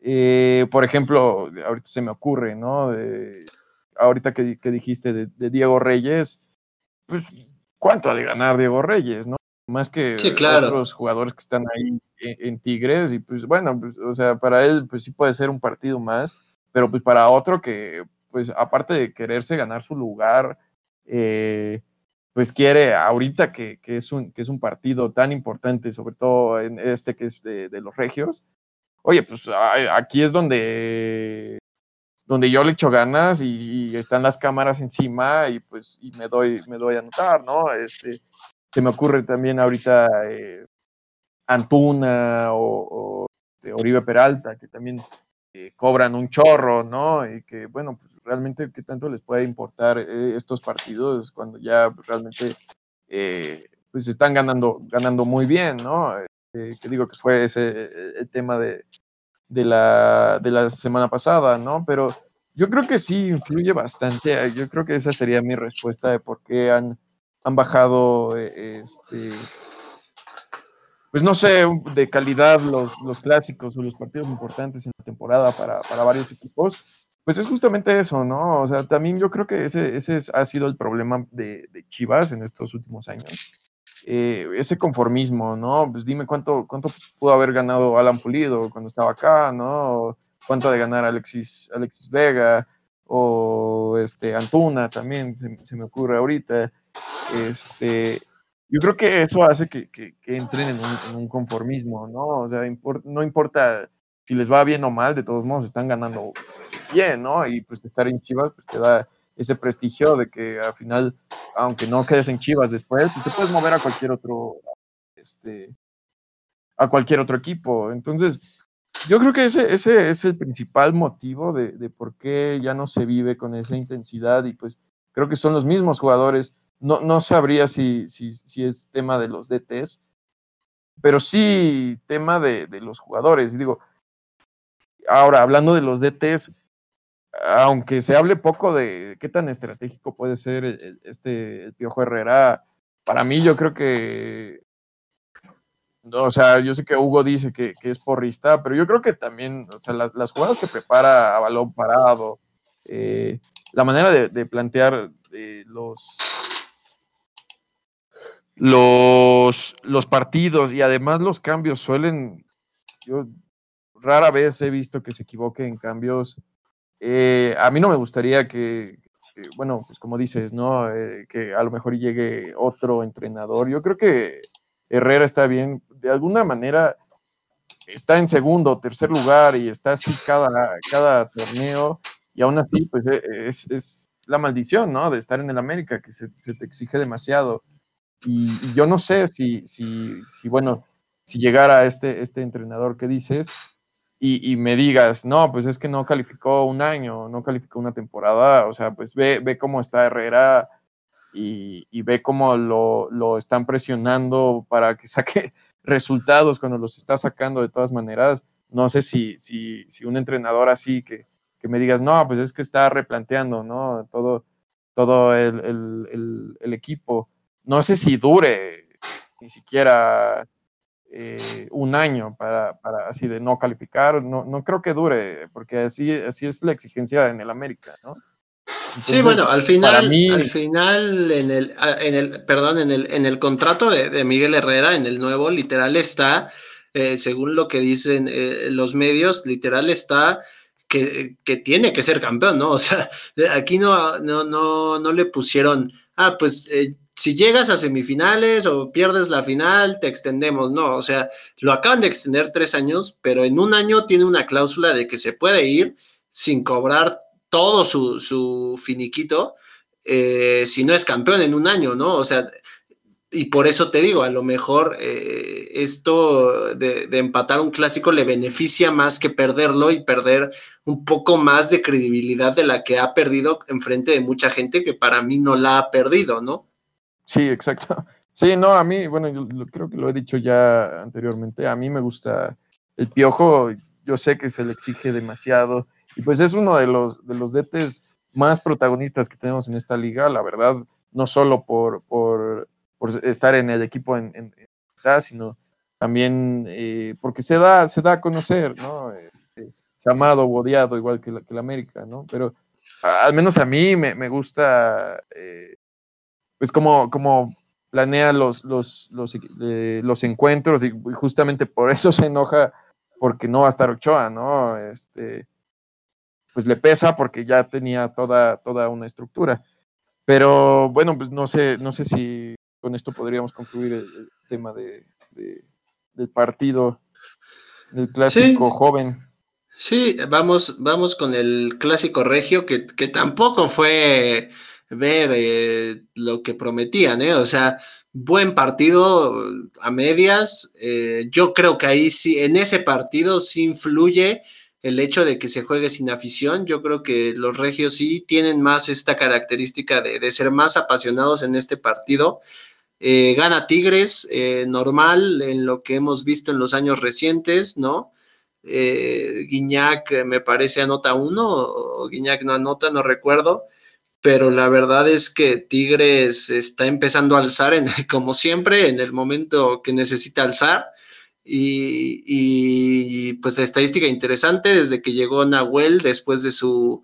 Eh, por ejemplo, ahorita se me ocurre, ¿no? Ahorita que, que dijiste de, de, Diego Reyes, pues, ¿cuánto ha de ganar Diego Reyes, no? Más que sí, claro. otros jugadores que están ahí en, en, Tigres, y pues, bueno, pues, o sea, para él, pues sí puede ser un partido más, pero pues para otro que, pues, aparte de quererse ganar su lugar, eh, pues quiere ahorita que, que, es un, que es un partido tan importante, sobre todo en este que es de, de los regios, oye, pues aquí es donde donde yo le echo ganas y, están las cámaras encima y pues y me doy me doy a notar, ¿no? Este se me ocurre también ahorita eh, Antuna o, este, Oribe Peralta que también eh, cobran un chorro, ¿no? Y que bueno, pues realmente qué tanto les puede importar eh, estos partidos cuando ya realmente pues están ganando ganando muy bien, ¿no? que digo que fue ese el tema de de la, de la semana pasada, ¿no? Pero yo creo que sí influye bastante. Yo creo que esa sería mi respuesta de por qué han, han bajado, eh, este, pues no sé, de calidad los, los clásicos o los partidos importantes en la temporada para, para varios equipos. Pues es justamente eso, ¿no? O sea, también yo creo que ese, ese ha sido el problema de, de Chivas en estos últimos años. Eh, ese conformismo, ¿no? Pues dime cuánto, cuánto pudo haber ganado Alan Pulido cuando estaba acá, ¿no? Cuánto de ganar Alexis, Alexis Vega o este Antuna también, se, me ocurre ahorita. Este, yo creo que eso hace que, que, entren en un, conformismo, ¿no? O sea, no importa si les va bien o mal, de todos modos están ganando bien, ¿no? Y pues estar en Chivas pues te da ese prestigio de que al final, aunque no quedes en Chivas después, pues, te puedes mover a cualquier otro, este, a cualquier otro equipo. Entonces, yo creo que ese, ese es el principal motivo de, de, por qué ya no se vive con esa intensidad y pues creo que son los mismos jugadores. No, no sabría si, si, si es tema de los DTs, pero sí tema de, de los jugadores. Digo, ahora hablando de los DTs, aunque se hable poco de qué tan estratégico puede ser este el Piojo Herrera, para mí yo creo que, o sea, yo sé que Hugo dice que, es porrista, pero yo creo que también, o sea, las, jugadas que prepara a balón parado, eh, la manera de, plantear eh, los, los, los partidos y además los cambios suelen, yo rara vez he visto que se equivoque en cambios eh, a mí no me gustaría que, bueno, pues como dices, ¿no? Eh, que a lo mejor llegue otro entrenador. Yo creo que Herrera está bien. De alguna manera está en segundo tercer lugar y está así cada, cada torneo. Y aún así, pues e, es, la maldición, ¿no? De estar en el América, que se, te exige demasiado. Y, yo no sé si, si, si, bueno, si llegara este, este entrenador que dices, y, me digas, no, pues es que no calificó un año, no calificó una temporada, o sea, pues ve, ve cómo está Herrera y, ve cómo lo, lo, están presionando para que saque resultados cuando los está sacando de todas maneras. No sé si, si, si un entrenador así que, que, me digas, no, pues es que está replanteando, ¿no? Todo, todo el, el, el equipo. No sé si dure ni siquiera eh, un año para, para, así de no calificar, no, no creo que dure, porque así, así es la exigencia en el América, ¿no? sí, bueno, al final, al final en el, en el, perdón, en el, en el contrato de, Miguel Herrera, en el nuevo, literal está, eh, según lo que dicen eh, los medios, literal está que, que, tiene que ser campeón, ¿no? O sea, aquí no, no, no, no le pusieron, ah, pues si llegas a semifinales o pierdes la final, te extendemos. No, o sea, lo acaban de extender tres años, pero en un año tiene una cláusula de que se puede ir sin cobrar todo su, finiquito eh, si no es campeón en un año, ¿no? O sea, y por eso te digo, a lo mejor eh, esto de, de, empatar un clásico le beneficia más que perderlo y perder un poco más de credibilidad de la que ha perdido en frente de mucha gente que para mí no la ha perdido, ¿no? Sí, exacto. Sí, no, a mí, bueno, yo creo que lo he dicho ya anteriormente, a mí me gusta el piojo, yo sé que se le exige demasiado y pues es uno de los, de los DTs más protagonistas que tenemos en esta liga, la verdad, no solo por, por, por estar en el equipo en, en, sino también eh, porque se da, se da a conocer, ¿no? Este, se ha amado o odiado igual que la, que la América, ¿no? Pero al menos a mí me, me gusta eh, pues como, como planea los, los, los, eh, los, encuentros y justamente por eso se enoja porque no va a estar Ochoa, ¿no? Este, pues le pesa porque ya tenía toda, toda una estructura. Pero bueno, pues no sé, no sé si con esto podríamos concluir el, tema de, del partido del clásico joven. Sí, vamos, vamos con el clásico regio, que, que tampoco fue ver eh, lo que prometían, ¿eh? O sea, buen partido a medias. Eh, yo creo que ahí sí, en ese partido sí influye el hecho de que se juegue sin afición. Yo creo que los regios sí tienen más esta característica de, ser más apasionados en este partido. gana Tigres, normal en lo que hemos visto en los años recientes, ¿no? Guiñac me parece anota uno, o Guiñac no anota, no recuerdo pero la verdad es que Tigres está empezando a alzar, en, como siempre, en el momento que necesita alzar. Y, pues la estadística interesante, desde que llegó Nahuel, después de su,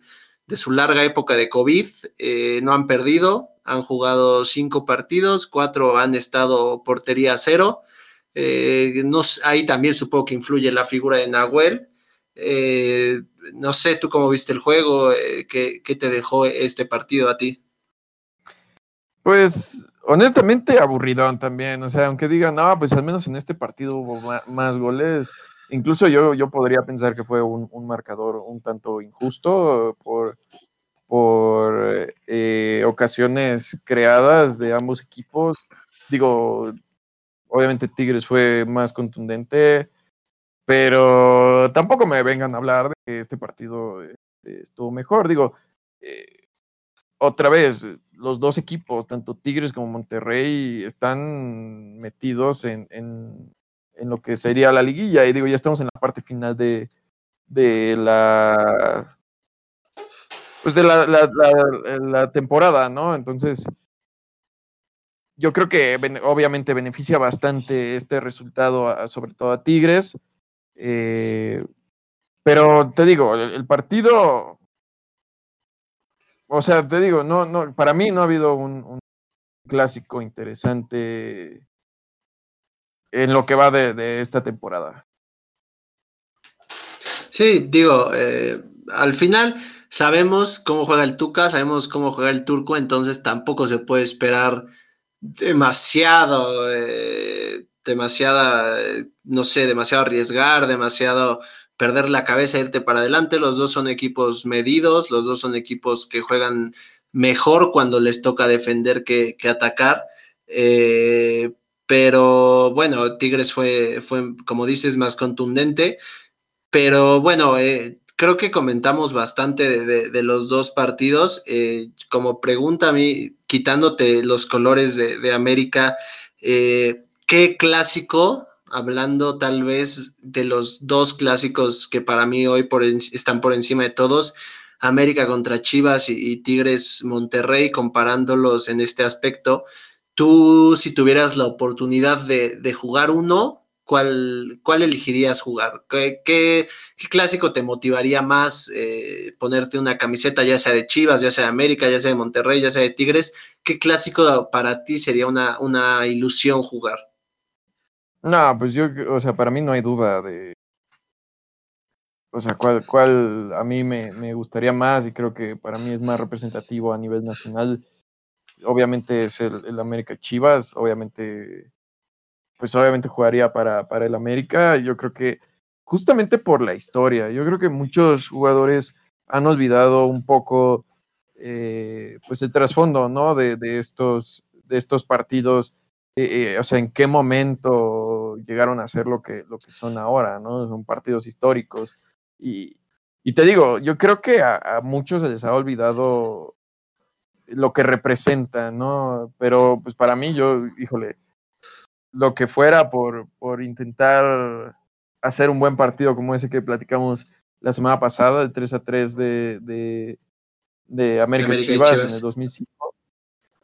su larga época de COVID, eh, no han perdido, han jugado cinco partidos, cuatro han estado portería cero. Eh, no, ahí también supongo que influye la figura de Nahuel. Eh, no sé, tú cómo viste el juego, ¿qué, ¿qué, te dejó este partido a ti? Pues honestamente aburridón también, o sea, aunque digan, no, pues al menos en este partido hubo más goles, incluso yo, yo podría pensar que fue un, marcador un tanto injusto por, por eh, ocasiones creadas de ambos equipos. Digo, obviamente Tigres fue más contundente, pero tampoco me vengan a hablar de que este partido este, estuvo mejor. Digo, eh, otra vez, los dos equipos, tanto Tigres como Monterrey, están metidos en, en, lo que sería la liguilla. Y digo, ya estamos en la parte final de, de la. Pues de la, la, temporada, ¿no? Entonces, yo creo que obviamente beneficia bastante este resultado, sobre todo a Tigres. Eh, pero te digo, el partido o sea, te digo, no, no, para mí no ha habido un, clásico interesante en lo que va de, esta temporada. Sí, digo, eh, al final sabemos cómo juega el Tuca, sabemos cómo juega el Turco, entonces tampoco se puede esperar demasiado, eh, demasiada, no sé, demasiado arriesgar, demasiado perder la cabeza, e irte para adelante. Los dos son equipos medidos, los dos son equipos que juegan mejor cuando les toca defender que, atacar. Eh, pero bueno, Tigres fue, fue, como dices, más contundente. Pero bueno, eh, creo que comentamos bastante de, los dos partidos. Eh, como pregunta a mí, quitándote los colores de, de América, ¿qué clásico hablando tal vez de los dos clásicos que para mí hoy están por encima de todos, América contra Chivas y, Tigres Monterrey, comparándolos en este aspecto. Tú, si tuvieras la oportunidad de, jugar uno, ¿cuál, ¿cuál, elegirías jugar? ¿Qué, clásico te motivaría más eh, ponerte una camiseta, ya sea de Chivas, ya sea de América, ya sea de Monterrey, ya sea de Tigres? ¿Qué clásico para ti sería una, una ilusión jugar? No, pues yo, o sea, para mí no hay duda de, o sea, cuál, cuál a mí me, me, gustaría más y creo que para mí es más representativo a nivel nacional. Obviamente es el, el América Chivas, obviamente, pues obviamente jugaría para, para el América. Yo creo que justamente por la historia, yo creo que muchos jugadores han olvidado un poco, eh, pues el trasfondo, ¿no? De, de, estos, de estos partidos eh, eh, o sea, en qué momento llegaron a ser lo que, lo que son ahora, ¿no? Son partidos históricos. Y, te digo, yo creo que a, muchos se les ha olvidado lo que representa, ¿no? Pero pues para mí, yo, híjole, lo que fuera por, por intentar hacer un buen partido como ese que platicamos la semana pasada, el 3 a 3 de, de, América, Chivas, en el 2005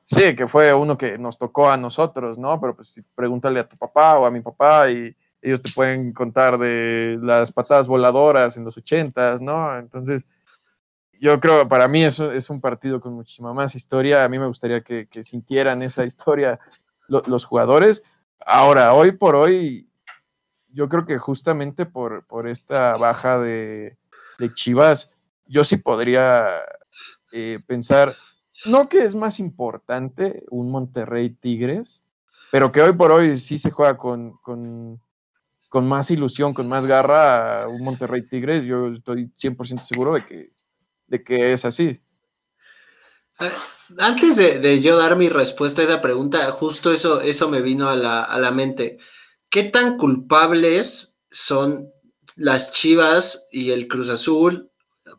Sí, que fue uno que nos tocó a nosotros, ¿no? Pero pues pregúntale a tu papá o a mi papá y ellos te pueden contar de las patadas voladoras en los ochentas, ¿no? Entonces, yo creo, para mí eso es un partido con muchísima más historia. A mí me gustaría que, sintieran esa historia los jugadores. Ahora, hoy por hoy, yo creo que justamente por, por esta baja de, Chivas, yo sí podría eh, pensar no que es más importante un Monterrey Tigres, pero que hoy por hoy sí se juega con, con, más ilusión, con más garra un Monterrey Tigres. Yo estoy 100% seguro de que, de que es así. Ah, antes de, yo dar mi respuesta a esa pregunta, justo eso, eso me vino a la, a la mente. ¿Qué tan culpables son las Chivas y el Cruz Azul?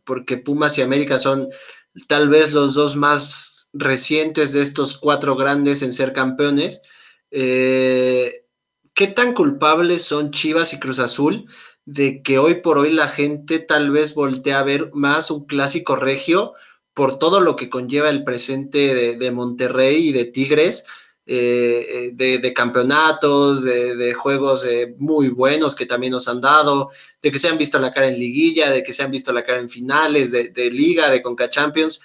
Porque Pumas y América son tal vez los dos más recientes de estos cuatro grandes en ser campeones. Eh, ¿Qué tan culpables son Chivas y Cruz Azul de que hoy por hoy la gente tal vez voltee a ver más un clásico regio por todo lo que conlleva el presente de, Monterrey y de Tigres? Eh, de, campeonatos, de, juegos muy buenos que también nos han dado, de que se han visto la cara en liguilla, de que se han visto la cara en finales de, liga, de Conca Champions.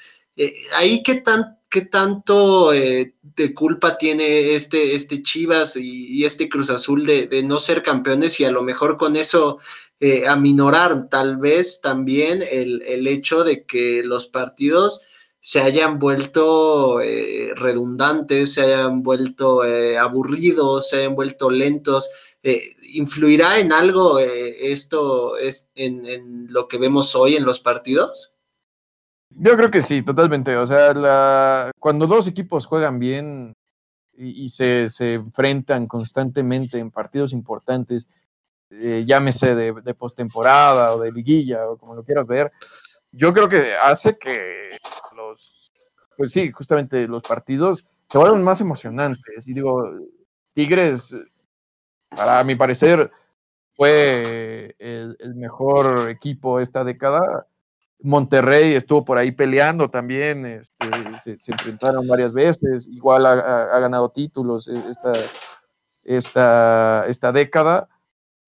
ahí qué tan qué tanto de culpa tiene este, este Chivas y, este Cruz Azul de, no ser campeones y a lo mejor con eso aminorar tal vez también el, el, hecho de que los partidos se hayan vuelto eh, redundantes, se hayan vuelto eh, aburridos, se hayan vuelto lentos. Eh, ¿Influirá en algo esto es en, lo que vemos hoy en los partidos? Yo creo que sí, totalmente. O sea, cuando dos equipos juegan bien y, se, enfrentan constantemente en partidos importantes, llámese de, de postemporada o de liguilla o como lo quieras ver, yo creo que hace que los, pues sí, justamente los partidos se vuelvan más emocionantes. Y digo, Tigres, para mi parecer, fue el, mejor equipo esta década. Monterrey estuvo por ahí peleando también, este, se, enfrentaron varias veces, igual ha, ganado títulos e, esta, esta, esta década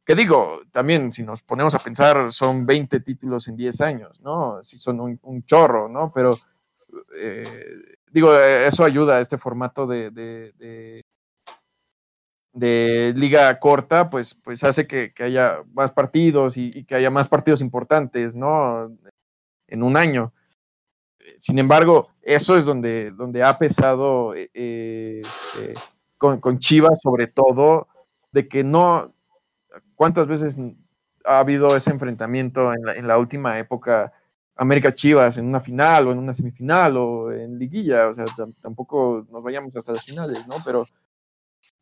que digo, también si nos ponemos a pensar, son 20 títulos en 10 años, ¿no? Si son un, chorro, ¿no? Pero eh, digo, eso ayuda a este formato de, de, liga corta, pues, pues hace que, haya más partidos y, que haya más partidos importantes, ¿no? En un año. Sin embargo, eso es donde, donde ha pesado eh, este, con, con Chivas, sobre todo, de que no, ¿Cuántas veces ha habido ese enfrentamiento en la, última época? América Chivas en una final o en una semifinal o en liguilla, o sea, tampoco nos vayamos hasta las finales, ¿no? Pero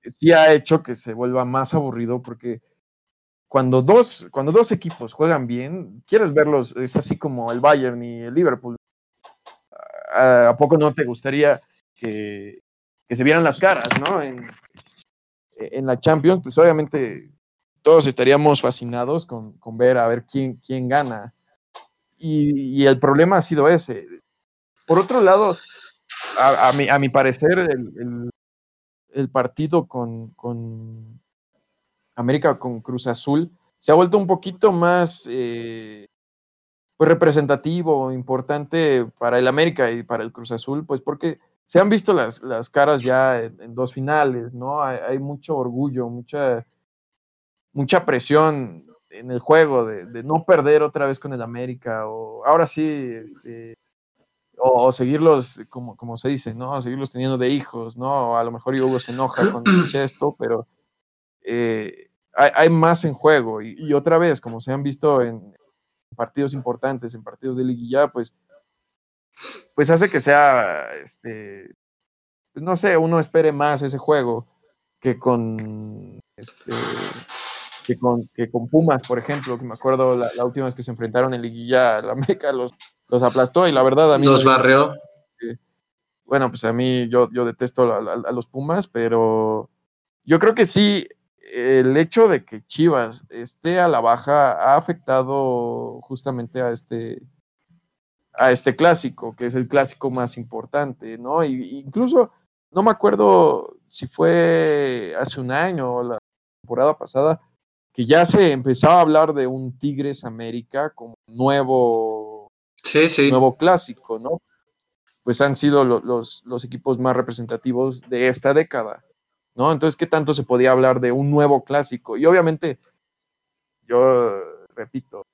sí ha hecho que se vuelva más aburrido porque cuando dos, cuando dos equipos juegan bien, quieres verlos, es así como el Bayern y el Liverpool. ¿A, poco no te gustaría que, que, se vieran las caras, ¿no? En, en la Champions, pues obviamente todos estaríamos fascinados con, ver a ver quién, quién gana. Y, el problema ha sido ese. Por otro lado, a, mi, a mi, parecer, el, partido con, con, América, con Cruz Azul, se ha vuelto un poquito más eh, pues representativo, importante para el América y para el Cruz Azul, pues porque se han visto las, las caras ya en, dos finales, ¿no? hay mucho orgullo, mucha mucha presión en el juego de, no perder otra vez con el América o ahora sí, este, o, seguirlos, como, como se dice, ¿no? Seguirlos teniendo de hijos, ¿no? A lo mejor Hugo se enoja con esto, pero eh, hay, más en juego y, otra vez, como se han visto en partidos importantes, en partidos de liguilla, pues, pues hace que sea, este, pues no sé, uno espere más ese juego que con, este, que con, que con Pumas, por ejemplo, que me acuerdo la, última vez que se enfrentaron en Liguilla, la América los, los aplastó y la verdad a mí... Los barrió. bueno, pues a mí yo, yo detesto a, los Pumas, pero yo creo que sí, el hecho de que Chivas esté a la baja ha afectado justamente a este, a este clásico, que es el clásico más importante, ¿no? Y, incluso no me acuerdo si fue hace un año o la temporada pasada, que ya se empezaba a hablar de un Tigres América como nuevo, nuevo clásico, ¿no? Pues han sido los, los equipos más representativos de esta década, ¿no? Entonces, ¿qué tanto se podía hablar de un nuevo clásico? Y obviamente, yo repito,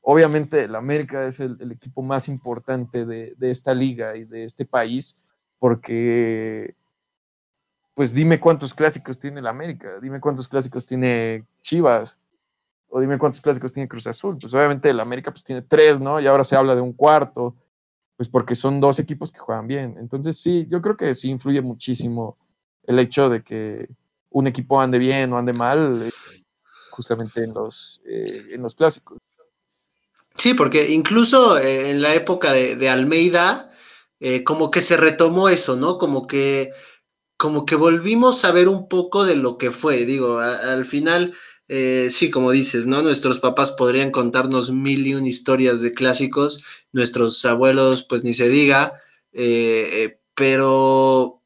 obviamente el América es el, equipo más importante de, de, esta liga y de este país, porque pues dime cuántos clásicos tiene la América, dime cuántos clásicos tiene Chivas, o dime cuántos clásicos tiene Cruz Azul. Pues obviamente el América pues tiene tres, ¿no? Y ahora se habla de un cuarto, pues porque son dos equipos que juegan bien. Entonces sí, yo creo que sí influye muchísimo el hecho de que un equipo ande bien o ande mal, eh, justamente en los, eh, en los clásicos. Sí, porque incluso eh, en la época de, Almeida, como que se retomó eso, ¿no? Como que como que volvimos a ver un poco de lo que fue. Digo, al final, eh, sí, como dices, ¿no? Nuestros papás podrían contarnos mil y un historias de clásicos, nuestros abuelos, pues ni se diga, eh, pero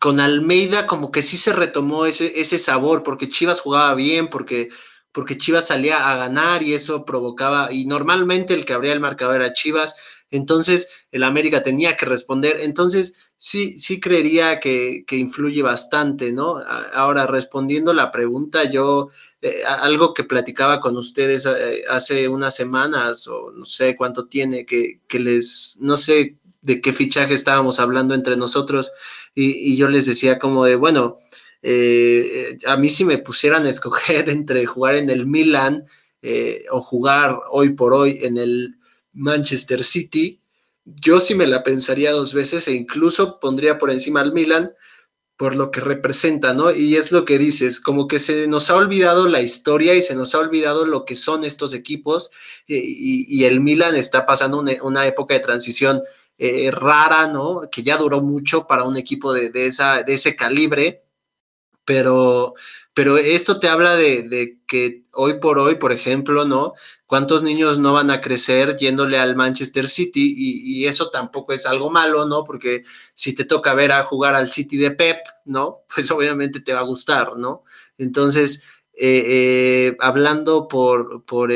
con Almeida como que sí se retomó ese, ese sabor, porque Chivas jugaba bien, porque, porque Chivas salía a ganar y eso provocaba, y normalmente el que abría el marcador era Chivas, entonces el América tenía que responder, entonces sí, sí creería que, que influye bastante, ¿no? Ahora, respondiendo la pregunta, yo, eh, algo que platicaba con ustedes eh, hace unas semanas, o no sé cuánto tiene, que, que les, no sé de qué fichaje estábamos hablando entre nosotros, y, yo les decía como de, bueno, eh, a mí si me pusieran a escoger entre jugar en el Milan eh, o jugar hoy por hoy en el Manchester City, yo sí me la pensaría dos veces e incluso pondría por encima al Milan por lo que representa, ¿no? Y es lo que dices, como que se nos ha olvidado la historia y se nos ha olvidado lo que son estos equipos y, el Milan está pasando una época de transición eh, rara, ¿no? Que ya duró mucho para un equipo de, esa, de ese calibre, pero, pero esto te habla de, que hoy por hoy, por ejemplo, ¿no? ¿Cuántos niños no van a crecer yéndole al Manchester City? Y, eso tampoco es algo malo, ¿no? Porque si te toca ver a jugar al City de Pep, ¿no? Pues obviamente te va a gustar, ¿no? Entonces, eh, eh, hablando por, por,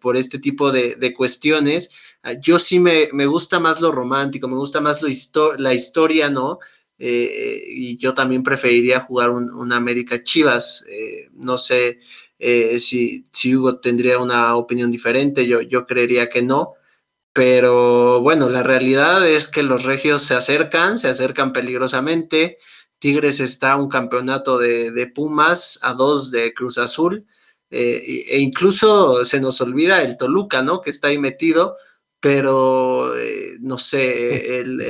por, este tipo de, cuestiones, Ah, yo sí me, gusta más lo romántico, me gusta más lo la historia, ¿no? Eh, y yo también preferiría jugar un, América Chivas. Eh, no sé eh, si, si, Hugo tendría una opinión diferente, yo, yo creería que no. Pero bueno, la realidad es que los regios se acercan, se acercan peligrosamente. Tigres está un campeonato de, de Pumas, a dos de Cruz Azul. e incluso se nos olvida el Toluca, ¿no? Que está ahí metido pero no sé, el,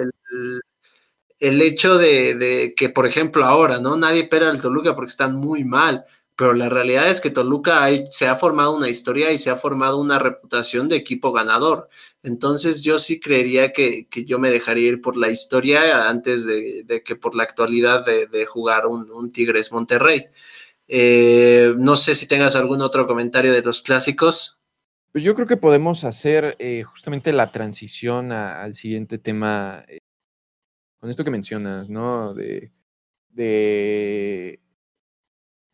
hecho de, que, por ejemplo, ahora, ¿no? Nadie espera al Toluca porque están muy mal, pero la realidad es que Toluca se ha formado una historia y se ha formado una reputación de equipo ganador. Entonces yo sí creería que, yo me dejaría ir por la historia antes de, que por la actualidad de, jugar un, Tigres Monterrey. Eh, no sé si tengas algún otro comentario de los clásicos. Pues yo creo que podemos hacer eh, justamente la transición al siguiente tema eh, con esto que mencionas, ¿no? De, de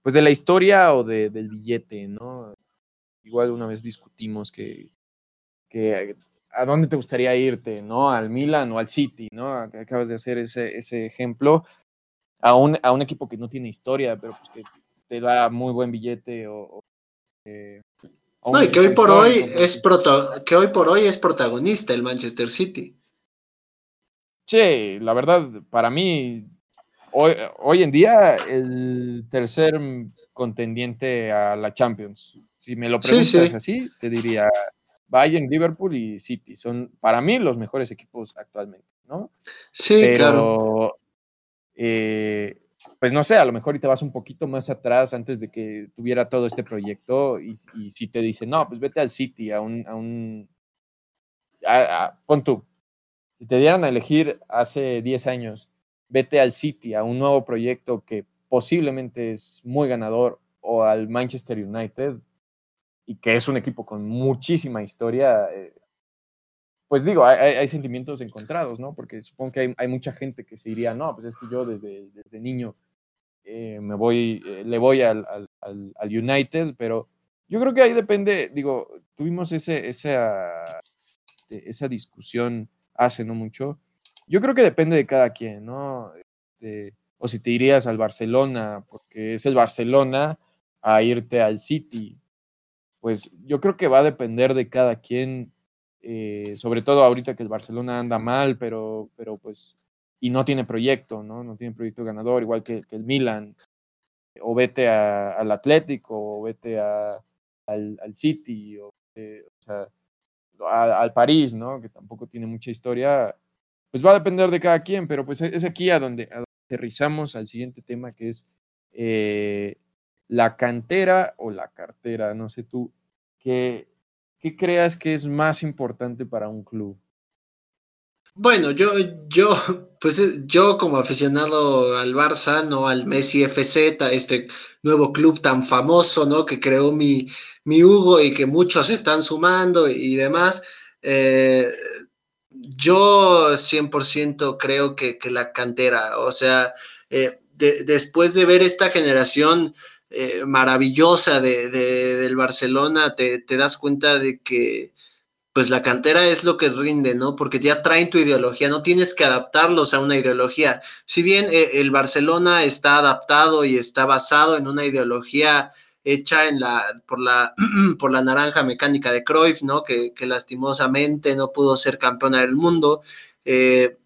pues de la historia o de, del billete, ¿no? Igual una vez discutimos que, que a dónde te gustaría irte, ¿no? Al Milan o al City, ¿no? Acabas de hacer ese, ese ejemplo a un, a un equipo que no tiene historia, pero pues que te da muy buen billete o, eh, no, y que hoy por hoy es que hoy por hoy es protagonista el Manchester City. Sí, la verdad, para mí, hoy, hoy en día, el tercer contendiente a la Champions. Si me lo preguntas así, te diría Bayern, Liverpool y City. Son para mí los mejores equipos actualmente, ¿no? Sí, Pero, claro. Eh, pues no sé, a lo mejor y te vas un poquito más atrás antes de que tuviera todo este proyecto y, si te dicen, no, pues vete al City, a un, a un, pon tú, si te dieran a elegir hace 10 años, vete al City, a un nuevo proyecto que posiblemente es muy ganador, o al Manchester United, y que es un equipo con muchísima historia, eh, pues digo, hay, sentimientos encontrados, ¿no? Porque supongo que hay, hay, mucha gente que se diría, no, pues es que yo desde, desde niño eh, me voy, eh, le voy al, United, pero yo creo que ahí depende, digo, tuvimos ese, esa discusión hace no mucho. Yo creo que depende de cada quien, ¿no? Este, o si te irías al Barcelona, porque es el Barcelona, a irte al City. Pues yo creo que va a depender de cada quien, eh, sobre todo ahorita que el Barcelona anda mal, pero, pero pues y no tiene proyecto, ¿no? No tiene proyecto ganador, igual que, el Milan. O vete al Atlético, o vete al, City, o, sea, al París, ¿no? Que tampoco tiene mucha historia. Pues va a depender de cada quien, pero pues es aquí a donde, aterrizamos al siguiente tema, que es eh, la cantera o la cartera, no sé tú, ¿qué, ¿qué creas que es más importante para un club? Bueno, yo, yo, pues eh, yo como aficionado al Barça, no al Messi FZ, este nuevo club tan famoso, ¿no? Que creó mi, mi Hugo y que muchos están sumando y, demás. Eh, yo 100% creo que, la cantera, o sea, eh, después de ver esta generación eh, maravillosa de, del Barcelona, te, te, das cuenta de que pues la cantera es lo que rinde, ¿no? Porque ya traen tu ideología, no tienes que adaptarlos a una ideología. Si bien eh, el Barcelona está adaptado y está basado en una ideología hecha en la, por, la, por la naranja mecánica de Cruyff, ¿no? Que, que lastimosamente no pudo ser campeona del mundo. Eh,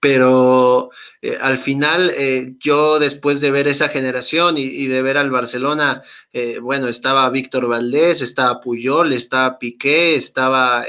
pero eh, al final eh, yo después de ver esa generación y, de ver al Barcelona, eh, bueno, estaba Víctor Valdés, estaba Puyol, estaba Piqué, estaba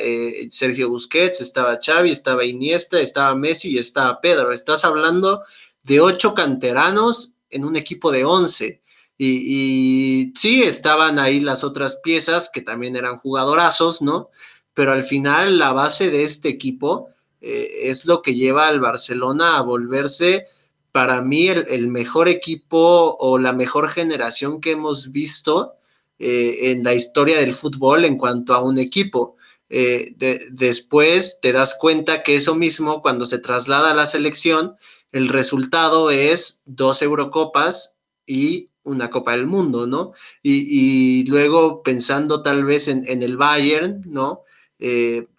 Sergio Busquets, estaba Xavi, estaba Iniesta, estaba Messi y estaba Pedro. Estás hablando de ocho canteranos en un equipo de once. Y, y sí, estaban ahí las otras piezas que también eran jugadorazos, ¿no? Pero al final la base de este equipo eh, es lo que lleva al Barcelona a volverse para mí el, mejor equipo o la mejor generación que hemos visto eh, en la historia del fútbol en cuanto a un equipo. Eh, después te das cuenta que eso mismo, cuando se traslada a la selección, el resultado es dos Eurocopas y una Copa del Mundo, ¿no? Y, luego pensando tal vez en, en el Bayern, ¿no?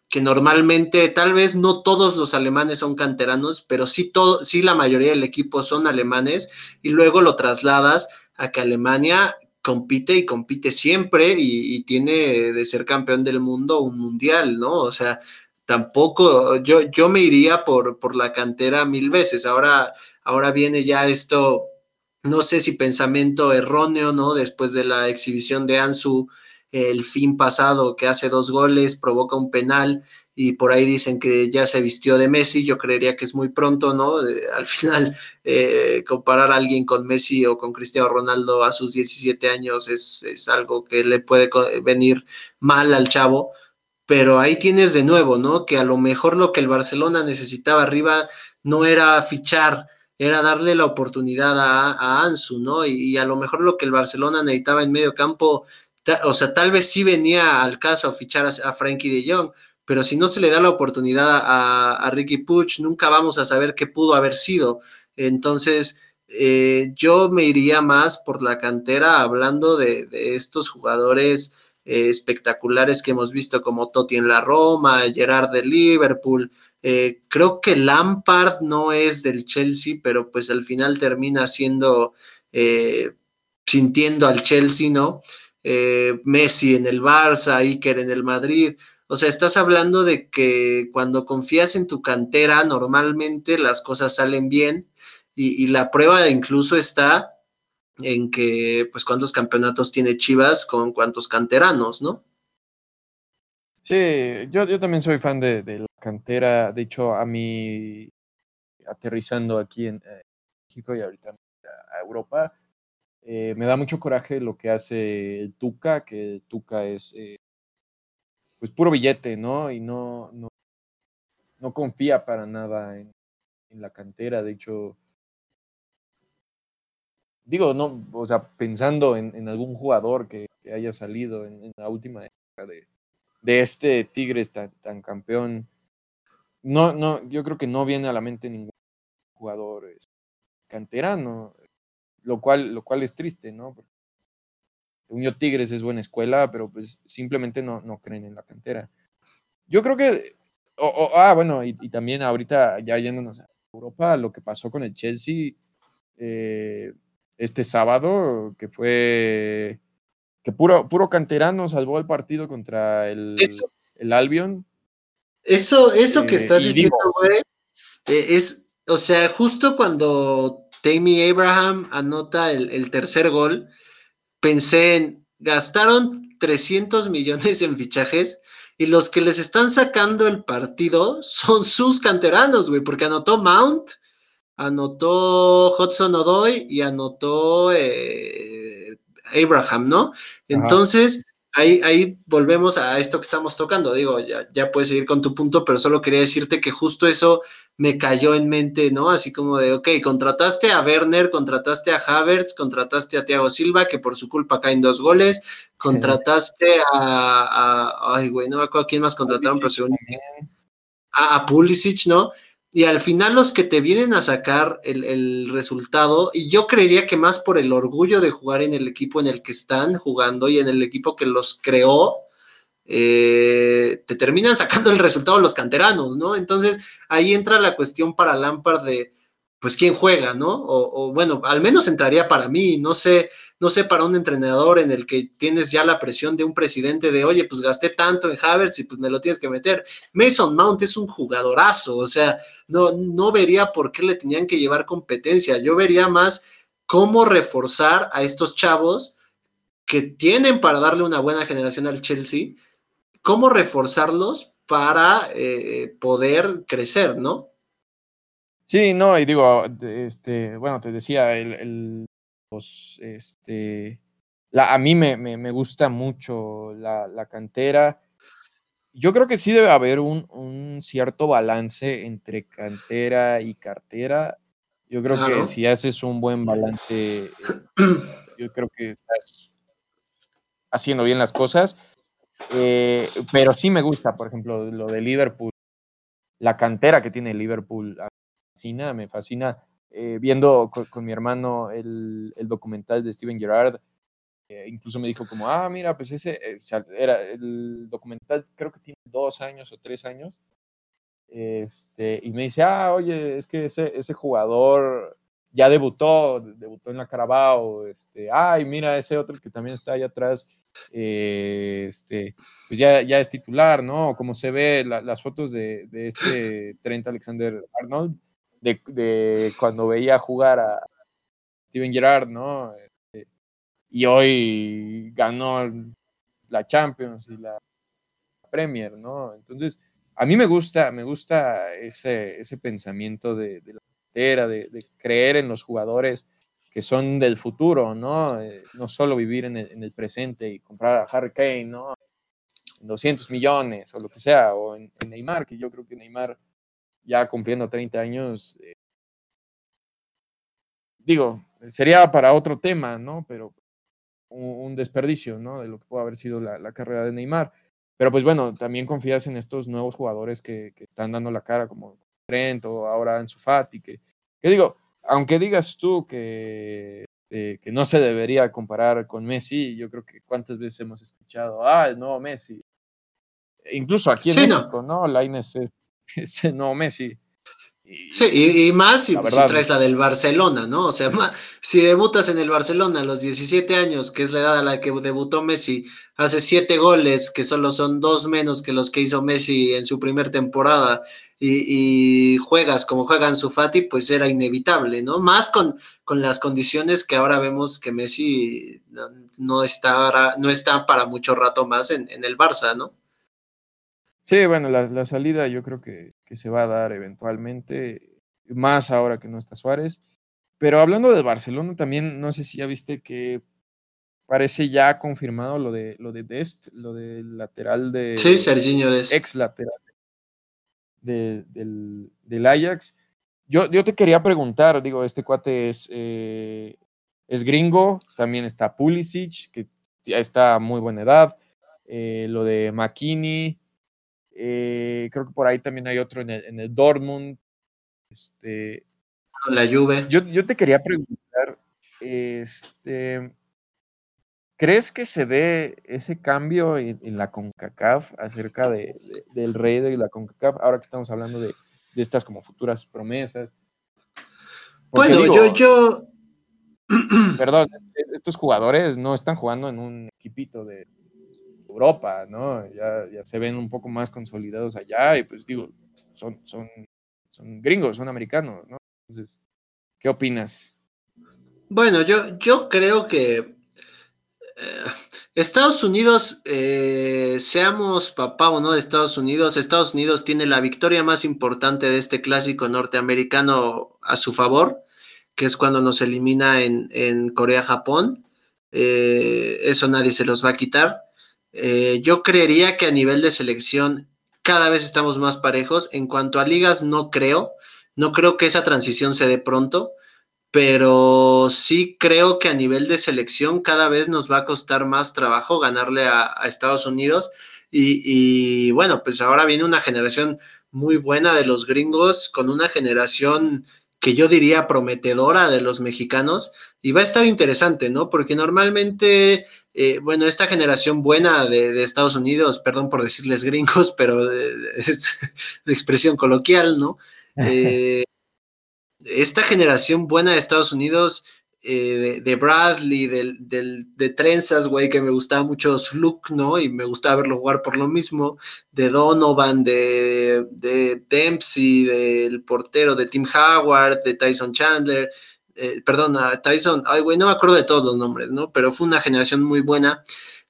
Que normalmente tal vez no todos los alemanes son canteranos, pero sí, todo, sí la mayoría del equipo son alemanes y luego lo trasladas a que Alemania compite y compite siempre y, tiene de ser campeón del mundo un mundial, ¿no? O sea, tampoco, yo, yo me iría por, por la cantera mil veces. Ahora, ahora viene ya esto, no sé si pensamiento erróneo, ¿no? Después de la exhibición de Ansu el fin pasado que hace dos goles, provoca un penal y por ahí dicen que ya se vistió de Messi, yo creería que es muy pronto, ¿no? Al final, eh, comparar a alguien con Messi o con Cristiano Ronaldo a sus 17 años es, es algo que le puede venir mal al chavo, pero ahí tienes de nuevo, ¿no? Que a lo mejor lo que el Barcelona necesitaba arriba no era fichar, era darle la oportunidad a, Ansu, ¿no? Y, y, a lo mejor lo que el Barcelona necesitaba en medio campo o sea, tal vez sí venía al caso fichar a, Frankie de Jong, pero si no se le da la oportunidad a, Ricky Puch, nunca vamos a saber qué pudo haber sido. Entonces, eh, yo me iría más por la cantera hablando de, estos jugadores eh, espectaculares que hemos visto como Totti en la Roma, Gerard de Liverpool. Eh, creo que Lampard no es del Chelsea, pero pues al final termina siendo sintiendo al Chelsea, ¿no? Eh, Messi en el Barça, Iker en el Madrid. O sea, estás hablando de que cuando confías en tu cantera, normalmente las cosas salen bien y, la prueba incluso está en que, pues, cuántos campeonatos tiene Chivas con cuántos canteranos, ¿no? Sí, yo, yo también soy fan de, la cantera. De hecho, a mí, aterrizando aquí en eh, México y ahorita a Europa, eh, me da mucho coraje lo que hace el Tuca, que el Tuca es eh, pues puro billete, ¿no? Y no, no, no confía para nada en, la cantera. De hecho, digo, no, o sea, pensando en, algún jugador que, haya salido en, la última época de, de este Tigres tan, tan, campeón, no, no, yo creo que no viene a la mente ningún jugador canterano lo cual, lo cual es triste, ¿no? Porque Tigres es buena escuela, pero pues simplemente no, no creen en la cantera. Yo creo que, ah, bueno, y, también ahorita ya yéndonos a Europa, lo que pasó con el Chelsea eh, este sábado, que fue que puro, puro canterano salvó el partido contra el, el Albion. Eso, eso que eh, estás diciendo, güey, eh, es, o sea, justo cuando Tammy Abraham anota el, tercer gol, pensé en, gastaron 300 millones en fichajes y los que les están sacando el partido son sus canteranos, güey, porque anotó Mount, anotó Hudson Odoy y anotó eh, Abraham, ¿no? Entonces, ahí, volvemos a esto que estamos tocando. Digo, ya, ya puedes seguir con tu punto, pero solo quería decirte que justo eso me cayó en mente, ¿no? Así como de, ok, contrataste a Werner, contrataste a Havertz, contrataste a Thiago Silva, que por su culpa caen dos goles, contrataste a, ay, güey, no me acuerdo quién más contrataron, pero según... a, Pulisic, ¿no? Y al final los que te vienen a sacar el, resultado, y yo creería que más por el orgullo de jugar en el equipo en el que están jugando y en el equipo que los creó, eh, te terminan sacando el resultado los canteranos, ¿no? Entonces ahí entra la cuestión para Lampard de, pues, quién juega, ¿no? O, bueno, al menos entraría para mí, no sé, no sé para un entrenador en el que tienes ya la presión de un presidente de, oye, pues gasté tanto en Havertz y pues me lo tienes que meter. Mason Mount es un jugadorazo, o sea, no, no vería por qué le tenían que llevar competencia, yo vería más cómo reforzar a estos chavos que tienen para darle una buena generación al Chelsea cómo reforzarlos para eh, poder crecer, ¿no? Sí, no, y digo, este, bueno, te decía, el, este, la, a mí me, me, gusta mucho la, cantera. Yo creo que sí debe haber un, un cierto balance entre cantera y cartera. Yo creo que si haces un buen balance, eh, yo creo que estás haciendo bien las cosas. Eh, pero sí me gusta, por ejemplo, lo de Liverpool, la cantera que tiene Liverpool, me fascina, me fascina. Eh, viendo con, mi hermano el, el, documental de Steven Gerrard, eh, incluso me dijo como, ah, mira, pues ese, era el documental, creo que tiene dos años o tres años, este, y me dice, ah, oye, es que ese, ese jugador ya debutó, debutó en la Carabao, este, ay, mira, ese otro que también está ahí atrás, eh, este, pues ya, ya es titular, ¿no? Como se ve las fotos de, este Trent Alexander Arnold, de, cuando veía jugar a Steven Gerrard, ¿no? Este, y hoy ganó la Champions y la Premier, ¿no? Entonces, a mí me gusta, me gusta ese, ese pensamiento de, la entera, de, de creer en los jugadores que son del futuro, ¿no? Eh, no solo vivir en el, presente y comprar a Harry Kane, ¿no? 200 millones o lo que sea, o en, Neymar, que yo creo que Neymar ya cumpliendo 30 años, eh, digo, sería para otro tema, ¿no? Pero un, desperdicio, ¿no? De lo que puede haber sido la, carrera de Neymar. Pero pues bueno, también confías en estos nuevos jugadores que, están dando la cara, como Trent o ahora en Sufati, que, que digo, aunque digas tú que, eh, que no se debería comparar con Messi, yo creo que cuántas veces hemos escuchado, ah, el nuevo Messi. Incluso aquí en México, ¿no? La Inés es, es el nuevo Messi. sí, y, más si, traes la del Barcelona, ¿no? O sea, si debutas en el Barcelona a los 17 años, que es la edad a la que debutó Messi, hace 7 goles, que solo son dos menos que los que hizo Messi en su primer temporada, y, juegas como juegan su Fati, pues era inevitable, ¿no? Más con, con las condiciones que ahora vemos que Messi no está, no está para mucho rato más en, el Barça, ¿no? Sí, bueno, la, salida yo creo que, se va a dar eventualmente, más ahora que no está Suárez. Pero hablando de Barcelona, también no sé si ya viste que parece ya confirmado lo de lo de Dest, lo del lateral de sí, Serginho Dest. ex lateral del, del, Ajax. Yo, yo te quería preguntar, digo, este cuate es, eh, es gringo, también está Pulisic, que ya está a muy buena edad, eh, lo de McKinney, eh, creo que por ahí también hay otro en el, en el Dortmund. Este, la Juve. Yo, yo te quería preguntar, este, ¿Crees que se dé ese cambio en, la CONCACAF acerca de, del rey de la CONCACAF, ahora que estamos hablando de, estas como futuras promesas? bueno, yo, yo... Perdón, estos jugadores no están jugando en un equipito de Europa, ¿no? Ya, ya se ven un poco más consolidados allá y pues digo, son, son, son gringos, son americanos, ¿no? Entonces, ¿qué opinas? Bueno, yo, yo creo que eh, Estados Unidos, eh, seamos papá o no de Estados Unidos, Estados Unidos tiene la victoria más importante de este clásico norteamericano a su favor, que es cuando nos elimina en, Corea-Japón. Eh, eso nadie se los va a quitar. Yo creería que a nivel de selección cada vez estamos más parejos. En cuanto a ligas, no creo. No creo que esa transición se dé pronto pero sí creo que a nivel de selección cada vez nos va a costar más trabajo ganarle a, Estados Unidos. Y, bueno, pues ahora viene una generación muy buena de los gringos, con una generación que yo diría prometedora de los mexicanos, y va a estar interesante, ¿no? Porque normalmente, eh, bueno, esta generación buena de, Estados Unidos, perdón por decirles gringos, pero es de expresión coloquial, ¿no? Eh, esta generación buena de Estados Unidos eh, de, Bradley, de trenzas, güey, que me gustaba mucho su look, ¿no? Y me gustaba verlo jugar por lo mismo, de Donovan, de, de Dempsey, del portero, de Tim Howard, de Tyson Chandler, eh, Tyson, ay, güey, no me acuerdo de todos los nombres, ¿no? Pero fue una generación muy buena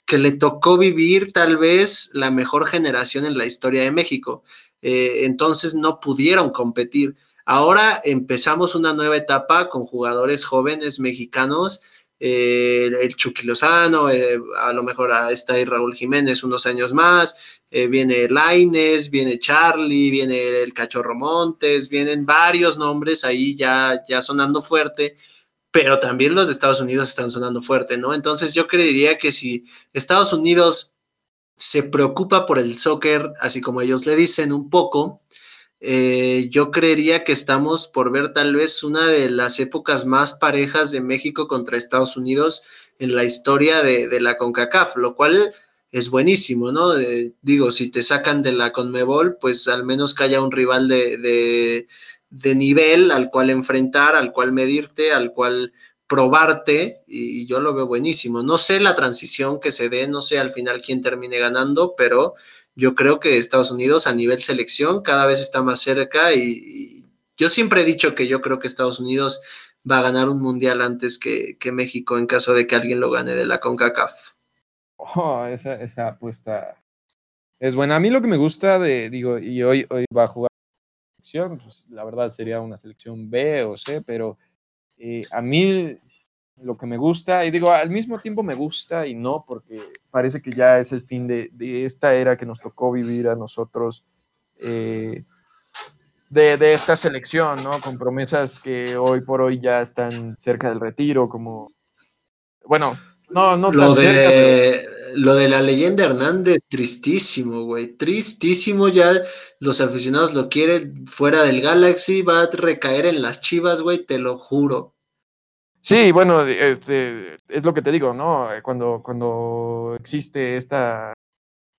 que le tocó vivir tal vez la mejor generación en la historia de México. Eh, entonces no pudieron competir. Ahora empezamos una nueva etapa con jugadores jóvenes mexicanos, eh, el Chucky Lozano, eh, a lo mejor está ahí Raúl Jiménez unos años más, eh, viene Laines, viene Charlie, viene el Cachorro Montes, vienen varios nombres ahí ya, ya sonando fuerte, pero también los de Estados Unidos están sonando fuerte, ¿no? Entonces yo creería que si Estados Unidos se preocupa por el soccer, así como ellos le dicen un poco, eh, yo creería que estamos por ver tal vez una de las épocas más parejas de México contra Estados Unidos en la historia de, la CONCACAF, lo cual es buenísimo, ¿no? digo, si te sacan de la CONMEBOL, pues al menos que haya un rival de, de, nivel al cual enfrentar, al cual medirte, al cual probarte, y, yo lo veo buenísimo. No sé la transición que se dé, no sé al final quién termine ganando, pero yo creo que Estados Unidos a nivel selección cada vez está más cerca y, yo siempre he dicho que yo creo que Estados Unidos va a ganar un mundial antes que, México en caso de que alguien lo gane de la CONCACAF. Oh, esa, esa apuesta es buena. A mí lo que me gusta de, digo, y hoy, hoy va a jugar selección, pues la verdad sería una selección B o C, pero eh, a mí lo que me gusta, y digo, al mismo tiempo me gusta y no, porque parece que ya es el fin de, esta era que nos tocó vivir a nosotros, eh, de, esta selección, ¿no? Con promesas que hoy por hoy ya están cerca del retiro, como, bueno, no, no lo de, Lo de la leyenda Hernández, tristísimo, güey, tristísimo, ya los aficionados lo quieren fuera del Galaxy, va a recaer en las chivas, güey, te lo juro. Sí, bueno, este, es lo que te digo, ¿no? Cuando, cuando existe esta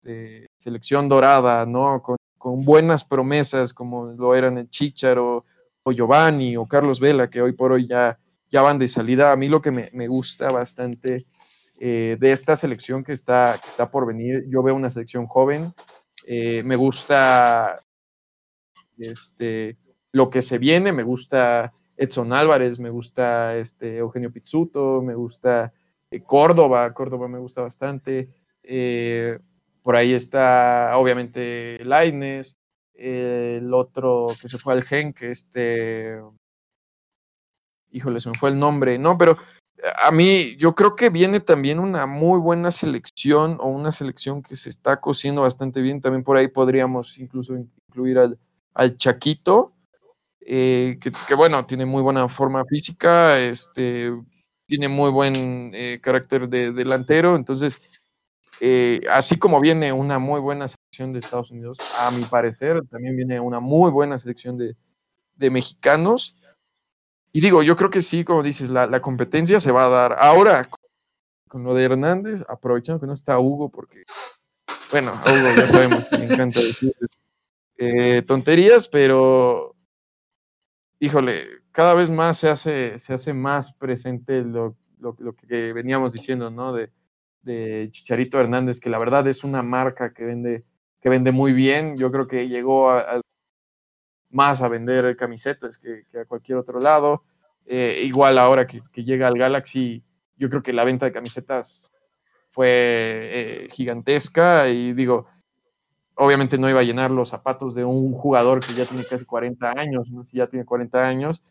eh, selección dorada, ¿no? Con, buenas promesas como lo eran el Chicharo o Giovanni o Carlos Vela, que hoy por hoy ya, ya van de salida. A mí lo que me, gusta bastante eh, de esta selección que está, que está por venir, yo veo una selección joven, eh, me gusta este, lo que se viene, me gusta Edson Álvarez, me gusta este, Eugenio Pizzuto, me gusta eh, Córdoba, Córdoba me gusta bastante. Eh, por ahí está, obviamente, Laines, el otro que se fue al Gen, que este. Híjole, se me fue el nombre, ¿no? Pero a mí, yo creo que viene también una muy buena selección o una selección que se está cociendo bastante bien. También por ahí podríamos incluso incluir al, al Chaquito, eh, que, bueno, tiene muy buena forma física, este, tiene muy buen eh, carácter de delantero, entonces, eh, así como viene una muy buena selección de Estados Unidos, a mi parecer, también viene una muy buena selección de, mexicanos. Y digo, yo creo que sí, como dices, la, competencia se va a dar. Ahora, con lo de Hernández, aprovechando que no está Hugo, porque, bueno, a Hugo ya sabemos que le encanta decir tonterías, pero híjole, cada vez más se hace, se hace más presente lo, que veníamos diciendo, ¿no? De, Chicharito Hernández, que la verdad es una marca que vende, que vende muy bien. Yo creo que llegó a, más a vender camisetas que, a cualquier otro lado. Eh, igual ahora que, llega al Galaxy, yo creo que la venta de camisetas fue eh, gigantesca y digo, obviamente no iba a llenar los zapatos de un jugador que ya tiene casi 40 años, si ya tiene 40 años,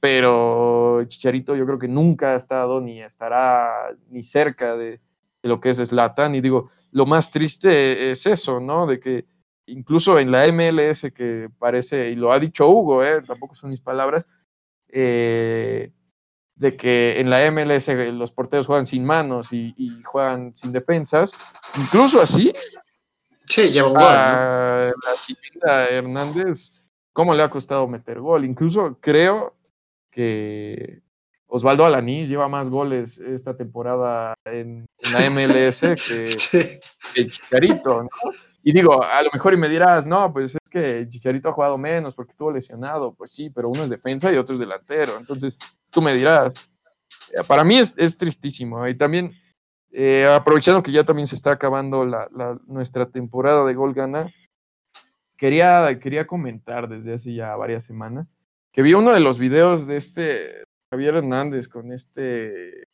pero Chicharito yo creo que nunca ha estado ni estará ni cerca de, lo que es Slatan. Y digo, lo más triste es eso, ¿no? De que incluso en la MLS, que parece, y lo ha dicho Hugo, ¿eh? tampoco son mis palabras, eh, de que en la MLS los porteros juegan sin manos y, y juegan sin defensas, incluso así Sí, lleva un gol. La chiquita Hernández, ¿cómo le ha costado meter gol? Incluso creo que Osvaldo Alanís lleva más goles esta temporada en, la MLS que, el Chicharito, ¿no? Y digo, a lo mejor y me dirás, no, pues es que Chicharito ha jugado menos porque estuvo lesionado. Pues sí, pero uno es defensa y otro es delantero. Entonces, tú me dirás. Eh, para mí es, tristísimo. Y también, eh, aprovechando que ya también se está acabando la, nuestra temporada de Gol Gana, quería, quería comentar desde hace ya varias semanas que vi uno de los videos de este Javier Hernández con este,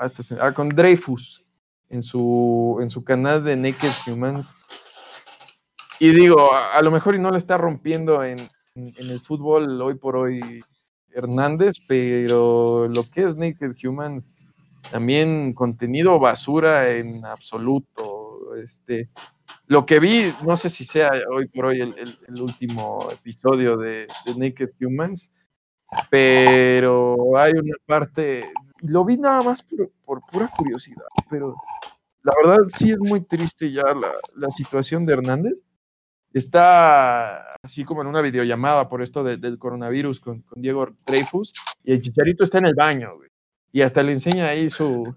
este ah, con Dreyfus en su, en su canal de Naked Humans. Y digo, a, lo mejor y no le está rompiendo en, el fútbol hoy por hoy Hernández, pero lo que es Naked Humans, también contenido basura en absoluto. Este, lo que vi, no sé si sea hoy por hoy el, último episodio de, Naked Humans, pero hay una parte, lo vi nada más por, pura curiosidad, pero la verdad sí es muy triste ya la, situación de Hernández. Está así como en una videollamada por esto del coronavirus con, Diego Dreyfus y el chicharito está en el baño, Y hasta le enseña ahí su,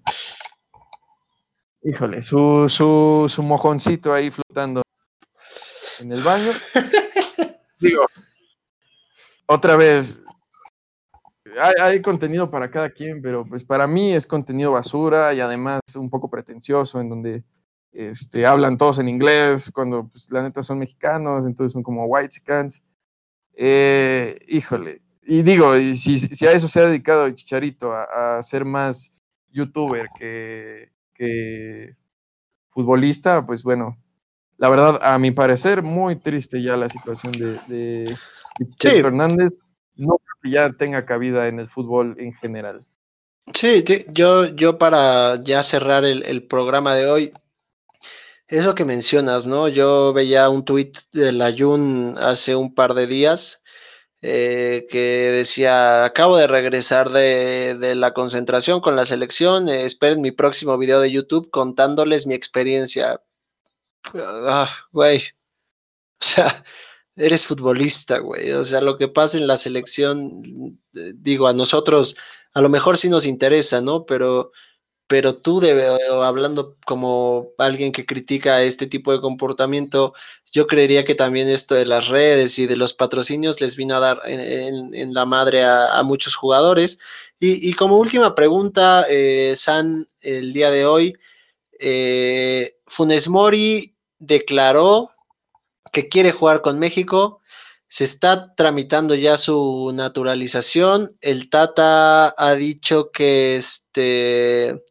híjole, su, su, su mojoncito ahí flotando en el baño. Digo, otra vez, hay, contenido para cada quien, pero pues para mí es contenido basura y además un poco pretencioso en donde este, hablan todos en inglés cuando pues, la neta son mexicanos, entonces son como white scans. Eh, híjole, y digo, y si, si, a eso se ha dedicado el Chicharito, a, ser más youtuber que, que futbolista, pues bueno, la verdad, a mi parecer, muy triste ya la situación de, de, Chicharito Hernández no creo que ya tenga cabida en el fútbol en general. Sí, yo, yo para ya cerrar el, programa de hoy, eso que mencionas, ¿no? Yo veía un tuit de la Jun hace un par de días eh, que decía, acabo de regresar de, la concentración con la selección, eh, esperen mi próximo video de YouTube contándoles mi experiencia. Ah, güey. O sea, eres futbolista, güey. O sea, lo que pasa en la selección, eh, digo, a nosotros a lo mejor sí nos interesa, ¿no? Pero, pero tú, debe, hablando como alguien que critica este tipo de comportamiento, yo creería que también esto de las redes y de los patrocinios les vino a dar en, la madre a, muchos jugadores. Y, como última pregunta, eh, San, el día de hoy, eh, Funes Mori declaró que quiere jugar con México. Se está tramitando ya su naturalización. El Tata ha dicho que este.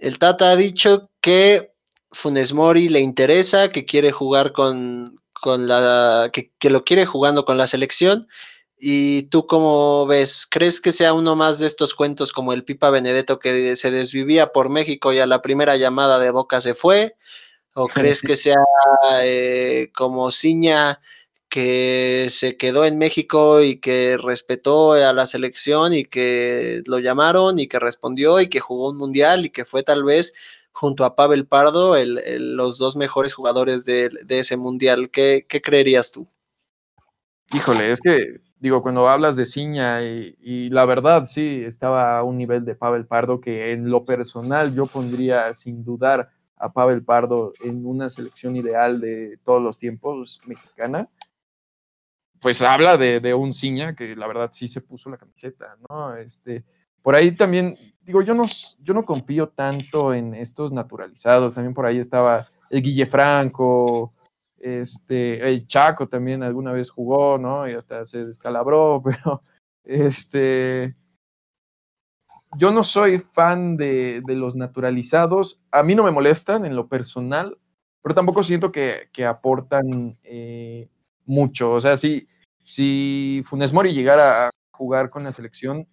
El Tata ha dicho que Funes Mori le interesa, que quiere jugar con, con la. Que, que lo quiere jugando con la selección. ¿Y tú cómo ves? ¿Crees que sea uno más de estos cuentos como el Pipa Benedetto que se desvivía por México y a la primera llamada de Boca se fue? ¿O crees que sea eh, como Ciña que se quedó en México y que respetó a la selección y que lo llamaron y que respondió y que jugó un mundial y que fue tal vez junto a Pavel Pardo los dos mejores jugadores de, ese mundial? ¿Qué, creerías tú? Híjole, es que digo, cuando hablas de Ciña y, la verdad sí estaba a un nivel de Pavel Pardo que en lo personal yo pondría sin dudar a Pavel Pardo en una selección ideal de todos los tiempos mexicana, pues habla de, un Ciña que la verdad sí se puso la camiseta, ¿no? Este, por ahí también, digo, yo no, yo no confío tanto en estos naturalizados, también por ahí estaba el Guille Franco, este, el Chaco también alguna vez jugó, ¿no? Y hasta se descalabró, pero este, yo no soy fan de, los naturalizados. A mí no me molestan en lo personal, pero tampoco siento que, aportan eh, mucho. O sea, si, si Funes Mori llegara a jugar con la selección,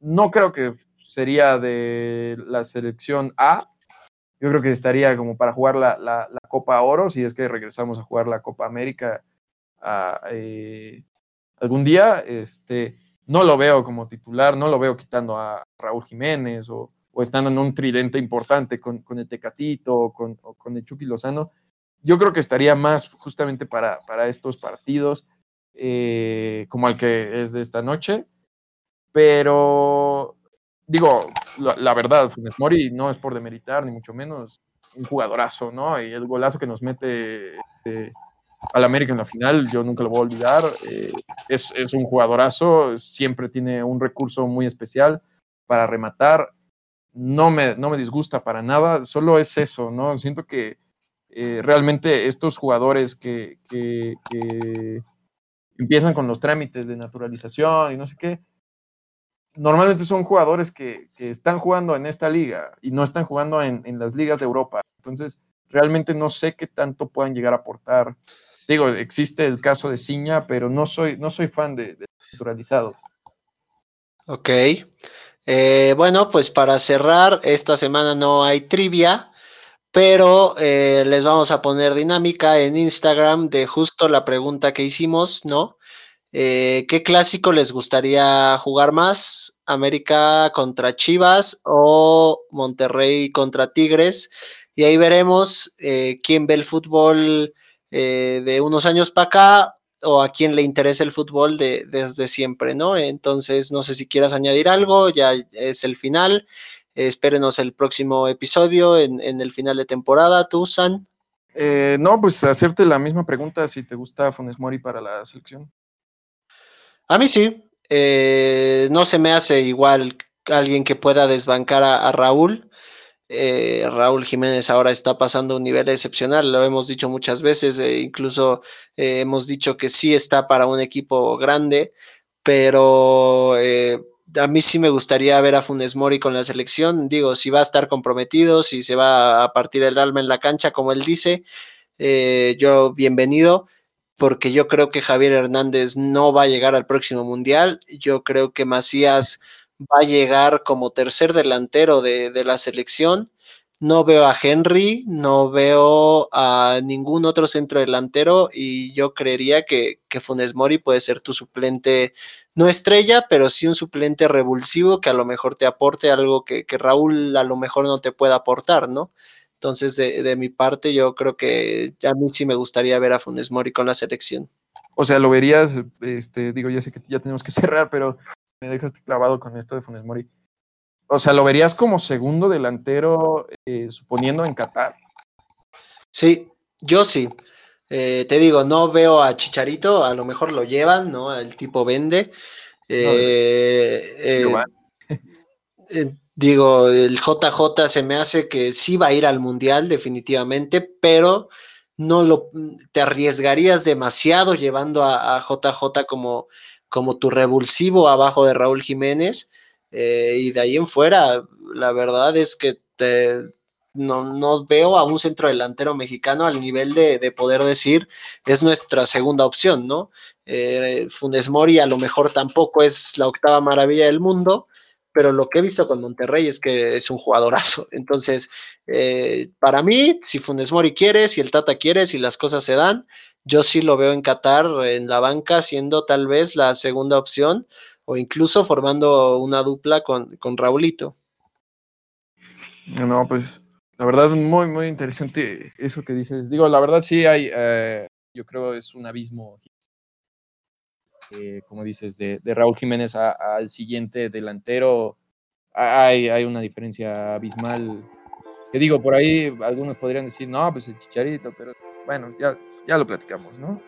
no creo que sería de la selección A. Yo creo que estaría como para jugar la, Copa Oro, si es que regresamos a jugar la Copa América eh, algún día. Este, no lo veo como titular, no lo veo quitando a Raúl Jiménez o, estando en un tridente importante con, el Tecatito o con, el Chucky Lozano. Yo creo que estaría más justamente para, para estos partidos, eh, como el que es de esta noche. Pero, digo, la, verdad, Funes Mori no es por demeritar, ni mucho menos, un jugadorazo, ¿no? Y el golazo que nos mete este, al América en la final, yo nunca lo voy a olvidar. Eh, es, es, un jugadorazo, siempre tiene un recurso muy especial para rematar. No me, no me disgusta para nada, solo es eso, ¿no? Siento que eh, realmente estos jugadores que, empiezan con los trámites de naturalización y no sé qué, normalmente son jugadores que, están jugando en esta liga y no están jugando en, las ligas de Europa. Entonces, realmente no sé qué tanto puedan llegar a aportar. Digo, existe el caso de Ciña, pero no soy, no soy fan de, de naturalizados. Ok. Eh, bueno, pues para cerrar, esta semana no hay trivia pero eh, les vamos a poner dinámica en Instagram de justo la pregunta que hicimos, ¿no? Eh, ¿Qué clásico les gustaría jugar más? ¿América contra Chivas o Monterrey contra Tigres? Y ahí veremos eh, quién ve el fútbol de unos años para acá o a quién le interesa el fútbol de, desde siempre, ¿no? Entonces, no sé si quieras añadir algo, ya es el final. Espérenos el próximo episodio en, el final de temporada. ¿Tú, San? Eh, no, pues hacerte la misma pregunta si te gusta Funes Mori para la selección. A mí sí. Eh, no se me hace igual alguien que pueda desbancar a, Raúl. Eh, Raúl Jiménez ahora está pasando un nivel excepcional, lo hemos dicho muchas veces, incluso hemos dicho que sí está para un equipo grande, pero a mí sí me gustaría ver a Funes Mori con la selección. Digo, si va a estar comprometido, si se va a partir el alma en la cancha, como él dice, eh, yo bienvenido, porque yo creo que Javier Hernández no va a llegar al próximo mundial. Yo creo que Macías va a llegar como tercer delantero de, de la selección. No veo a Henry, no veo a ningún otro centro delantero y yo creería que, Funes Mori puede ser tu suplente no estrella, pero sí un suplente revulsivo que a lo mejor te aporte algo que, Raúl a lo mejor no te pueda aportar, ¿no? Entonces, de, mi parte, yo creo que a mí sí me gustaría ver a Funes Mori con la selección. O sea, lo verías, este, digo, ya sé que ya tenemos que cerrar, pero me dejaste clavado con esto de Funes Mori. O sea, ¿lo verías como segundo delantero, eh, suponiendo en Qatar? Sí, yo sí. Eh, te digo, no veo a Chicharito, a lo mejor lo llevan, ¿no? El tipo vende. Eh, eh, digo, el JJ se me hace que sí va a ir al Mundial, definitivamente, pero no lo te arriesgarías demasiado llevando a, JJ como, como tu revulsivo abajo de Raúl Jiménez. Y de ahí en fuera, la verdad es que no, no veo a un centro delantero mexicano al nivel de, poder decir es nuestra segunda opción, ¿no? Eh, Funes Mori a lo mejor tampoco es la octava maravilla del mundo, pero lo que he visto con Monterrey es que es un jugadorazo. Entonces, eh, para mí, si Funes Mori quiere, si el Tata quiere, si las cosas se dan, yo sí lo veo en Qatar, en la banca, siendo tal vez la segunda opción o incluso formando una dupla con, con Raulito. No, pues la verdad, muy, muy interesante eso que dices. Digo, la verdad sí hay, eh, yo creo es un abismo, eh, como dices, de, Raúl Jiménez al siguiente delantero. Hay, hay una diferencia abismal. Que digo, por ahí algunos podrían decir, no, pues el chicharito, pero bueno, ya, ya lo platicamos, ¿no?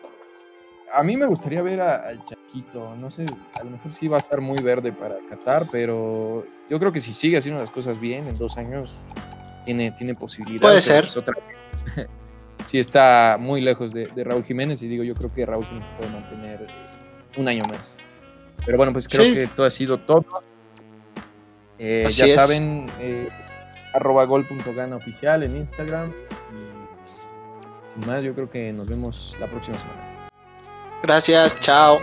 A mí me gustaría ver al Chaquito, no sé, a lo mejor sí va a estar muy verde para Qatar, pero yo creo que si sigue haciendo las cosas bien en dos años, tiene, tiene posibilidades. Puede ser. sí está muy lejos de, Raúl Jiménez y digo, yo creo que Raúl Jiménez puede mantener eh, un año más. Pero bueno, pues creo que esto ha sido todo. Eh, ya saben, eh, arroba gol.gana oficial en Instagram. Y sin más, yo creo que nos vemos la próxima semana. Gracias, chao.